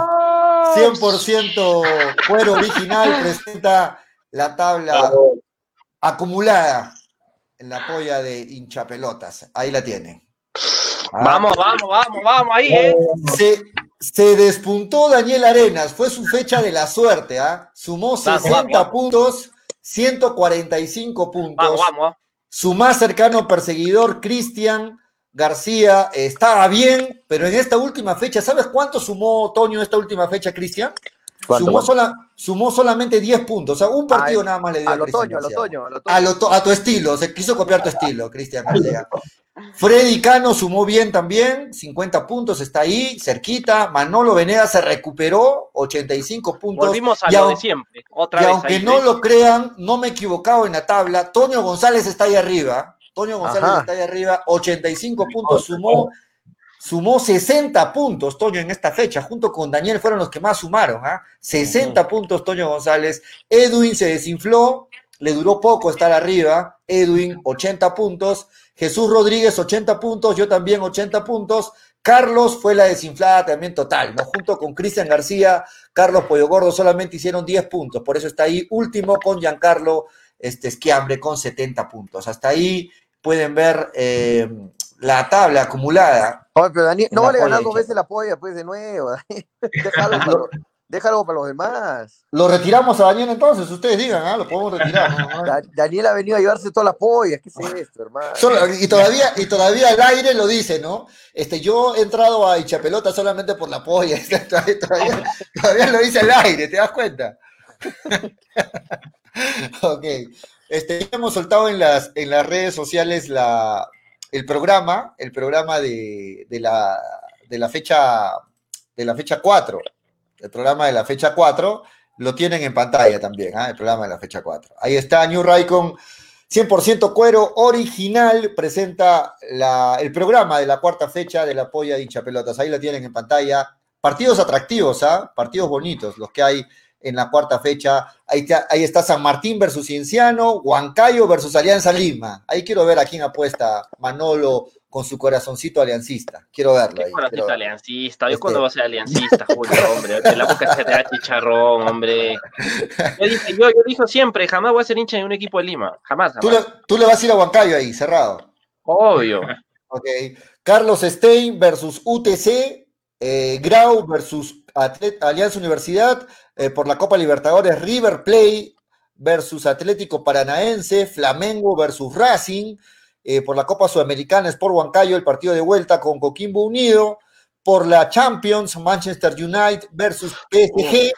100% cuero original presenta la tabla acumulada en la polla de hinchapelotas. Ahí la tienen. Ah, Vamos, vamos, vamos, vamos, ahí, ¿eh? Se, se despuntó Daniel Arenas, fue su fecha de la suerte, ¿ah? Sumó Vamos, 60 vamos. puntos, 145 puntos. Vamos, vamos. Su más cercano perseguidor, Cristian, García estaba bien, pero en esta última fecha, ¿sabes cuánto sumó Toño esta última fecha, Cristian? ¿Cuánto, Sumó, sola- sumó solamente 10 puntos, o sea, un partido Ay, nada más le dio A lo Cristian Toño, a lo García. Toño, a lo Toño. A, lo to- a tu estilo, se quiso copiar tu estilo, Cristian García. Freddy Cano sumó bien también, 50 puntos, está ahí, cerquita. Manolo Venegas se recuperó, 85 puntos. Volvimos a Y lo de siempre. Otra y vez. aunque ahí, no lo crean, no me he equivocado en la tabla. Toño González está ahí arriba. Toño González Ajá. está ahí arriba, 85 puntos, sumó, sumó 60 puntos Toño en esta fecha, junto con Daniel fueron los que más sumaron. ¿ah? 60 puntos Toño González. Edwin se desinfló, le duró poco estar arriba. Edwin, 80 puntos. Jesús Rodríguez, 80 puntos. Yo también, 80 puntos. Carlos fue la desinflada también total, ¿no? Junto con Cristian García, Carlos Pollo Gordo solamente hicieron 10 puntos, por eso está ahí último con Giancarlo este, Esquiambre con 70 puntos. Hasta ahí pueden ver eh, la tabla acumulada. Oye, pero Daniel, no vale ganar dos veces la polla, pues, de nuevo. Déjalo para, los, déjalo para los demás. Lo retiramos a Daniel entonces, ustedes digan, ¿ah? Lo podemos retirar. ¿no? Da- Daniel ha venido a llevarse todas las pollas. ¿Qué es esto, hermano? Solo- y todavía, y todavía al aire lo dice, ¿no? Este, yo he entrado a Hinchapelota solamente por la polla. todavía, todavía- todavía lo dice al aire, ¿te das cuenta? ok. Este, ya hemos soltado en las, en las redes sociales la, el programa, el programa de, de la, de la fecha de la fecha 4. El programa de la fecha 4 lo tienen en pantalla también, ¿ah? el programa de la fecha 4. Ahí está New Raycon 100% cuero original presenta la- el programa de la cuarta fecha de la polla de hinchapelotas. Ahí lo tienen en pantalla. Partidos atractivos, ¿ah? Partidos bonitos, los que hay en la cuarta fecha. Ahí está, ahí está San Martín versus Cienciano, Huancayo versus Alianza Lima. Ahí quiero ver a quién apuesta Manolo con su corazoncito aliancista. Quiero verlo ¿Qué ahí. corazón quiero aliancista? ¿Yo Este- cuándo voy a ser aliancista, Julio, hombre? La boca se te da chicharrón, hombre. Yo dije, yo, yo digo siempre, jamás voy a ser hincha de un equipo de Lima. Jamás, Tú le, tú le vas a ir a Huancayo ahí, cerrado. Obvio. Ok. Carlos Stein versus UTC, eh, Grau versus Atlet- Alianza Universidad, eh, por la Copa Libertadores, River Play versus Atlético Paranaense, Flamengo versus Racing, eh, por la Copa Sudamericana, Sport Huancayo, el partido de vuelta con Coquimbo Unido, por la Champions, Manchester United versus PSG,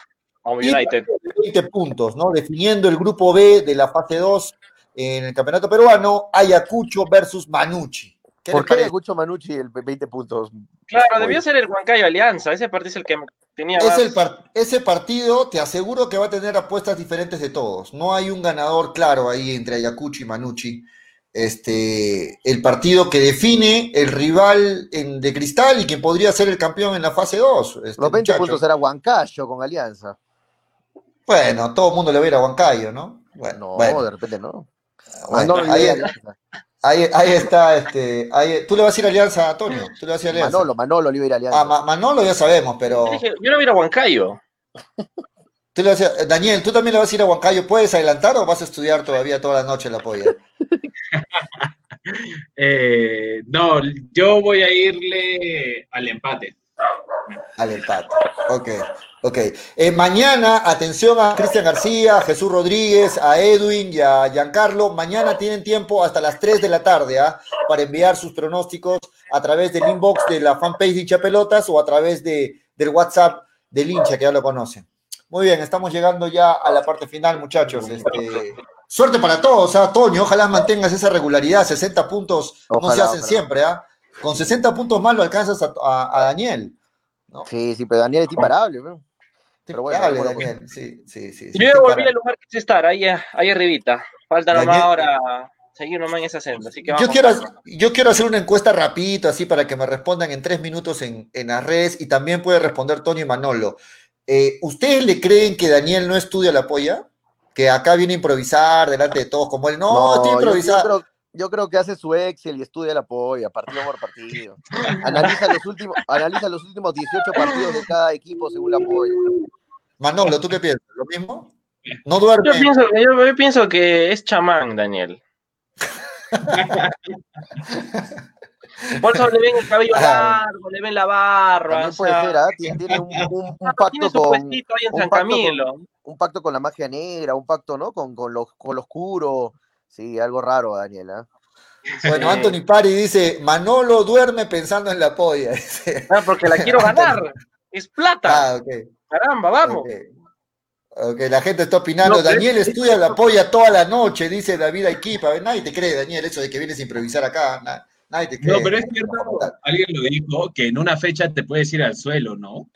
y United. 20 puntos, ¿no? Definiendo el grupo B de la fase 2 en el campeonato peruano, Ayacucho versus Manucci. ¿Qué ¿Por qué? Ayacucho Manucci el 20 puntos? Claro, debió ser el Huancayo Alianza. Ese partido es el que tenía Es más... el par- ese partido, te aseguro que va a tener apuestas diferentes de todos. No hay un ganador claro ahí entre Ayacucho y Manucci. Este, el partido que define el rival en- de cristal y quien podría ser el campeón en la fase 2. este, Los 20 muchachos. puntos era Huancayo con Alianza. Bueno, todo el mundo le va a ir a Huancayo, ¿no? Bueno, No, bueno, de repente no. bueno, Manolo ahí, le ahí- ahí está. Este, ahí- ¿Tú le vas a ir a Alianza, Antonio? ¿Tú le vas a ir a Alianza? Manolo, Manolo le iba a ir a Alianza. Ah, Ma- Manolo ya sabemos, pero... Yo no voy a ir a Huancayo. Tú le vas a- eh, Daniel, ¿tú también le vas a ir a Huancayo? ¿Puedes adelantar o vas a estudiar todavía toda la noche la polla? Eh, no, yo voy a irle al empate. Al empate. Ok, ok. Eh, mañana, atención a Cristian García, a Jesús Rodríguez, a Edwin y a Giancarlo. Mañana tienen tiempo hasta las 3 de la tarde ¿ah? para enviar sus pronósticos a través del inbox de la fanpage de hincha pelotas o a través de, del WhatsApp del hincha que ya lo conocen. Muy bien, estamos llegando ya a la parte final, muchachos. Este, suerte para todos, ¿ah? Toño, ojalá mantengas esa regularidad. 60 puntos no se hacen ojalá. siempre, ¿ah? Con 60 puntos más lo alcanzas a, a- a Daniel. ¿no? Sí, sí, pero Daniel es imparable, ¿no? Pero bueno, Dale, bueno, Daniel. Sí, sí, sí. sí, Yo ya sí, volví cara. al lugar que se estar, ahí, ahí arribita. Falta nomás ahora seguir nomás en esa senda. Así que Yo vamos. quiero, yo quiero hacer una encuesta rapidito, así para que me respondan en tres minutos en, en las redes y también puede responder Tony y Manolo. Eh, ¿Ustedes le creen que Daniel no estudia la polla? Que acá viene a improvisar delante de todos, como él, no, estoy yo- yo, improvisando. Yo creo que hace su Excel y estudia la polla, partido por partido. Analiza los últimos, analiza los últimos 18 partidos de cada equipo según la polla. Manolo, ¿tú qué piensas? ¿Lo mismo? No duerme. Yo pienso, yo, yo pienso que es chamán, Daniel. Por eso le ven el cabello largo, le ven la barba. También o puede sea, ser, ¿ah? Tiene, tiene un, un- un tiene pacto su con puestito ahí en un San pacto con- Camilo. un pacto con la magia negra, un pacto, ¿no? Con, con, lo, con lo oscuro. Sí, algo raro, Daniel, ¿ah? Bueno, Anthony Pari dice, Manolo duerme pensando en la polla. Ah, porque la quiero ganar. Es plata. Ah, ok. Caramba, vamos. Ok. Ok, la gente está opinando. No, Daniel es- estudia la polla toda la noche, dice David Aiquipa. A ver, Nadie te cree, Daniel, eso de que vienes a improvisar acá. Na- Nadie te cree. No, pero es cierto, alguien lo dijo, que en una fecha te puedes ir al suelo, ¿no?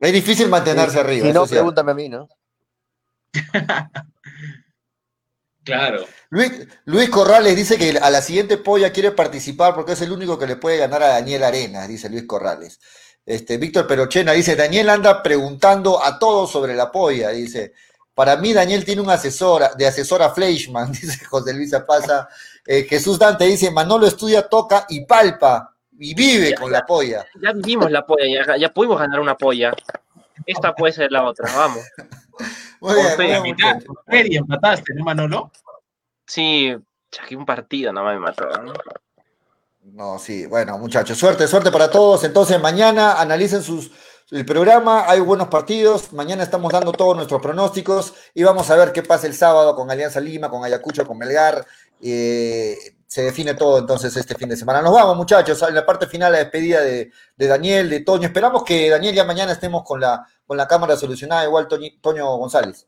Es difícil mantenerse arriba. Si no, pregúntame a mí, ¿no? Claro. Luis, Luis Corrales dice que a la siguiente polla quiere participar porque es el único que le puede ganar a Daniel Arenas, dice Luis Corrales. Este, Víctor Perochena dice, Daniel anda preguntando a todos sobre la polla, dice. Para mí Daniel tiene un asesor, de asesor a Fleischmann, dice José Luis Pasa. Jesús Dante dice, Manolo estudia, toca y palpa y vive Ya, con ya. la polla. Ya vivimos la polla, ya, ya pudimos ganar una polla. Esta puede ser la otra, vamos. Muy bien, muy bien, Mitad, empataste, ¿no, Manolo? Sí, que un partido no me mató. ¿no? No, sí, bueno, muchachos, suerte, suerte para todos. Entonces, mañana analicen sus, el programa, hay buenos partidos. Mañana estamos dando todos nuestros pronósticos y vamos a ver qué pasa el sábado con Alianza Lima, con Ayacucho, con Melgar. Eh, se define todo entonces este fin de semana. Nos vamos, muchachos, en la parte final, la despedida de, de Daniel, de Toño. Esperamos que Daniel ya mañana estemos con la, con la cámara solucionada, igual Toño González.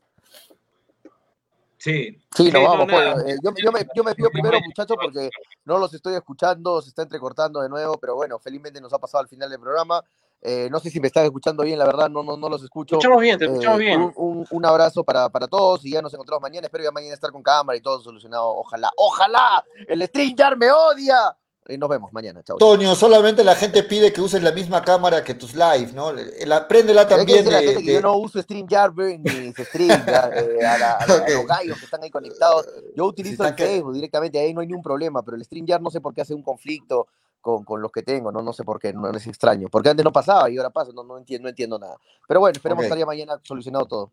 Sí. Sí, nos no, vamos, nada. pollo. Eh, yo, yo me, yo me pido primero, muchachos, porque no los estoy escuchando, se está entrecortando de nuevo, pero bueno, felizmente nos ha pasado al final del programa. Eh, no sé si me están escuchando bien, la verdad, no, no, no los escucho. Escuchamos bien, te Eh, escuchamos bien. Un, un- un abrazo para, para todos y ya nos encontramos mañana. Espero ya mañana estar con cámara y todo solucionado. Ojalá, ojalá. El StreamYard me odia. Y nos vemos mañana. Chao. Toño, solamente la gente pide que uses la misma cámara que tus live, ¿no? La, préndela también la de- gente que yo no uso StreamYard ni stream, ya, eh, a, la- a la- a Ok. los gallos que están ahí conectados. Yo utilizo el que- Facebook directamente, ahí no hay ningún problema, pero el StreamYard no sé por qué hace un conflicto con, con los que tengo, no, no sé por qué, no es extraño. Porque antes no pasaba y ahora pasa, no, no, entiendo, no entiendo nada. Pero bueno, esperemos Ok. estar ya mañana solucionado todo.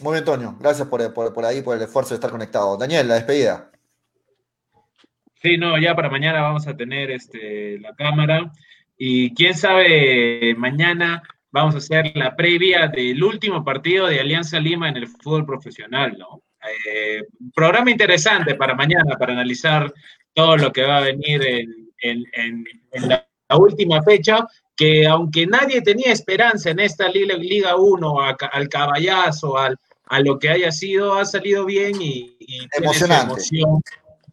Muy bien, Toño. Gracias por, por, por ahí, por el esfuerzo de estar conectado. Daniel, la despedida. Sí, no, ya para mañana vamos a tener este, la cámara y quién sabe, mañana vamos a hacer la previa del último partido de Alianza Lima en el fútbol profesional, ¿no? Eh, programa interesante para mañana, para analizar todo lo que va a venir en, en- en- en la, la última fecha, que aunque nadie tenía esperanza en esta Liga, Liga 1, a al caballazo, al, a lo que haya sido, ha salido bien y, y tiene su Emocionante. emoción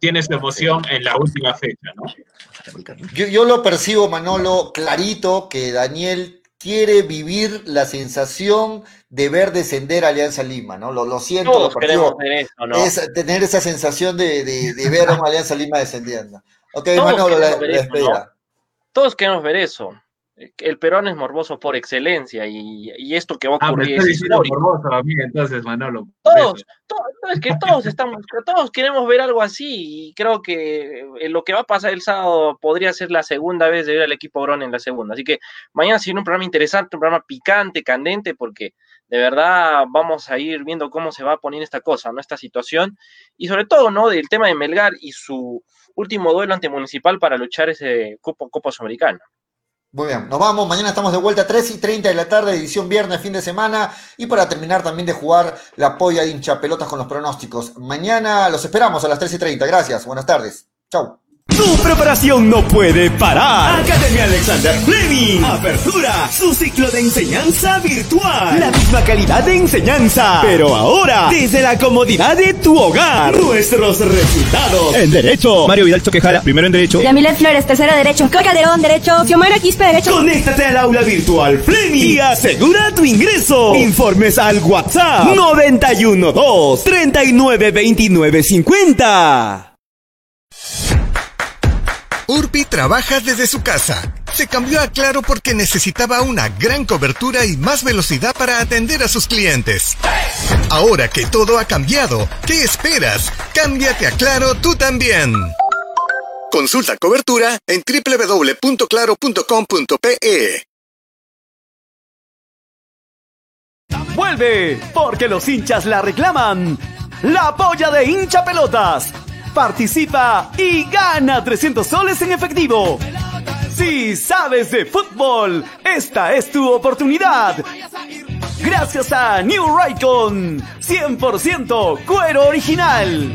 tiene su emoción en la última fecha, ¿no? Yo, yo lo percibo, Manolo, clarito que Daniel quiere vivir la sensación de ver descender a Alianza Lima, ¿no? Lo, lo siento, lo Todos percibo. queremos ver eso, ¿no? Es tener esa sensación de, de- de ver a una Alianza Lima descendiendo. Ok, Todos Manolo, la, despedida. Todos queremos ver eso. El peruano es morboso por excelencia y, y esto que va a Ah, ocurrir es histórico. morboso a mí, entonces, Manolo. Todos, todos, no, es que todos estamos, todos queremos ver algo así y creo que eh, lo que va a pasar el sábado podría ser la segunda vez de ver al equipo Grón en la segunda. Así que mañana será un programa interesante, un programa picante, candente, porque de verdad vamos a ir viendo cómo se va a poner esta cosa, ¿no? Esta situación y sobre todo, ¿no? Del tema de Melgar y su último duelo ante Municipal para luchar ese Copa, Copa Sudamericana. Muy bien, nos vamos. Mañana estamos de vuelta a 3 y 30 de la tarde, edición viernes, fin de semana. Y para terminar también de jugar la polla hincha pelotas con los pronósticos. Mañana los esperamos a las 3 y 30. Gracias, buenas tardes. Chau. Tu preparación no puede parar. Academia Alexander Fleming. Apertura. Su ciclo de enseñanza virtual. La misma calidad de enseñanza. Pero ahora, desde la comodidad de tu hogar. Nuestros resultados. En Derecho. Mario Vidal Choquejara, primero en Derecho. Yamilet Flores, tercero derecho. Coca Calderón, derecho. Xiomara Quispe, derecho. Conéctate al aula virtual Fleming y asegura tu ingreso. Informes al WhatsApp 912 39 29 50. Urbi trabaja desde su casa. Se cambió a Claro porque necesitaba una gran cobertura y más velocidad para atender a sus clientes. Ahora que todo ha cambiado, ¿qué esperas? Cámbiate a Claro tú también. Consulta cobertura en www.claro.com.pe. Vuelve, porque los hinchas la reclaman. La polla de hincha pelotas. Participa y gana 300 soles en efectivo. Si sabes de fútbol, esta es tu oportunidad. Gracias a New Raycon, 100% cuero original.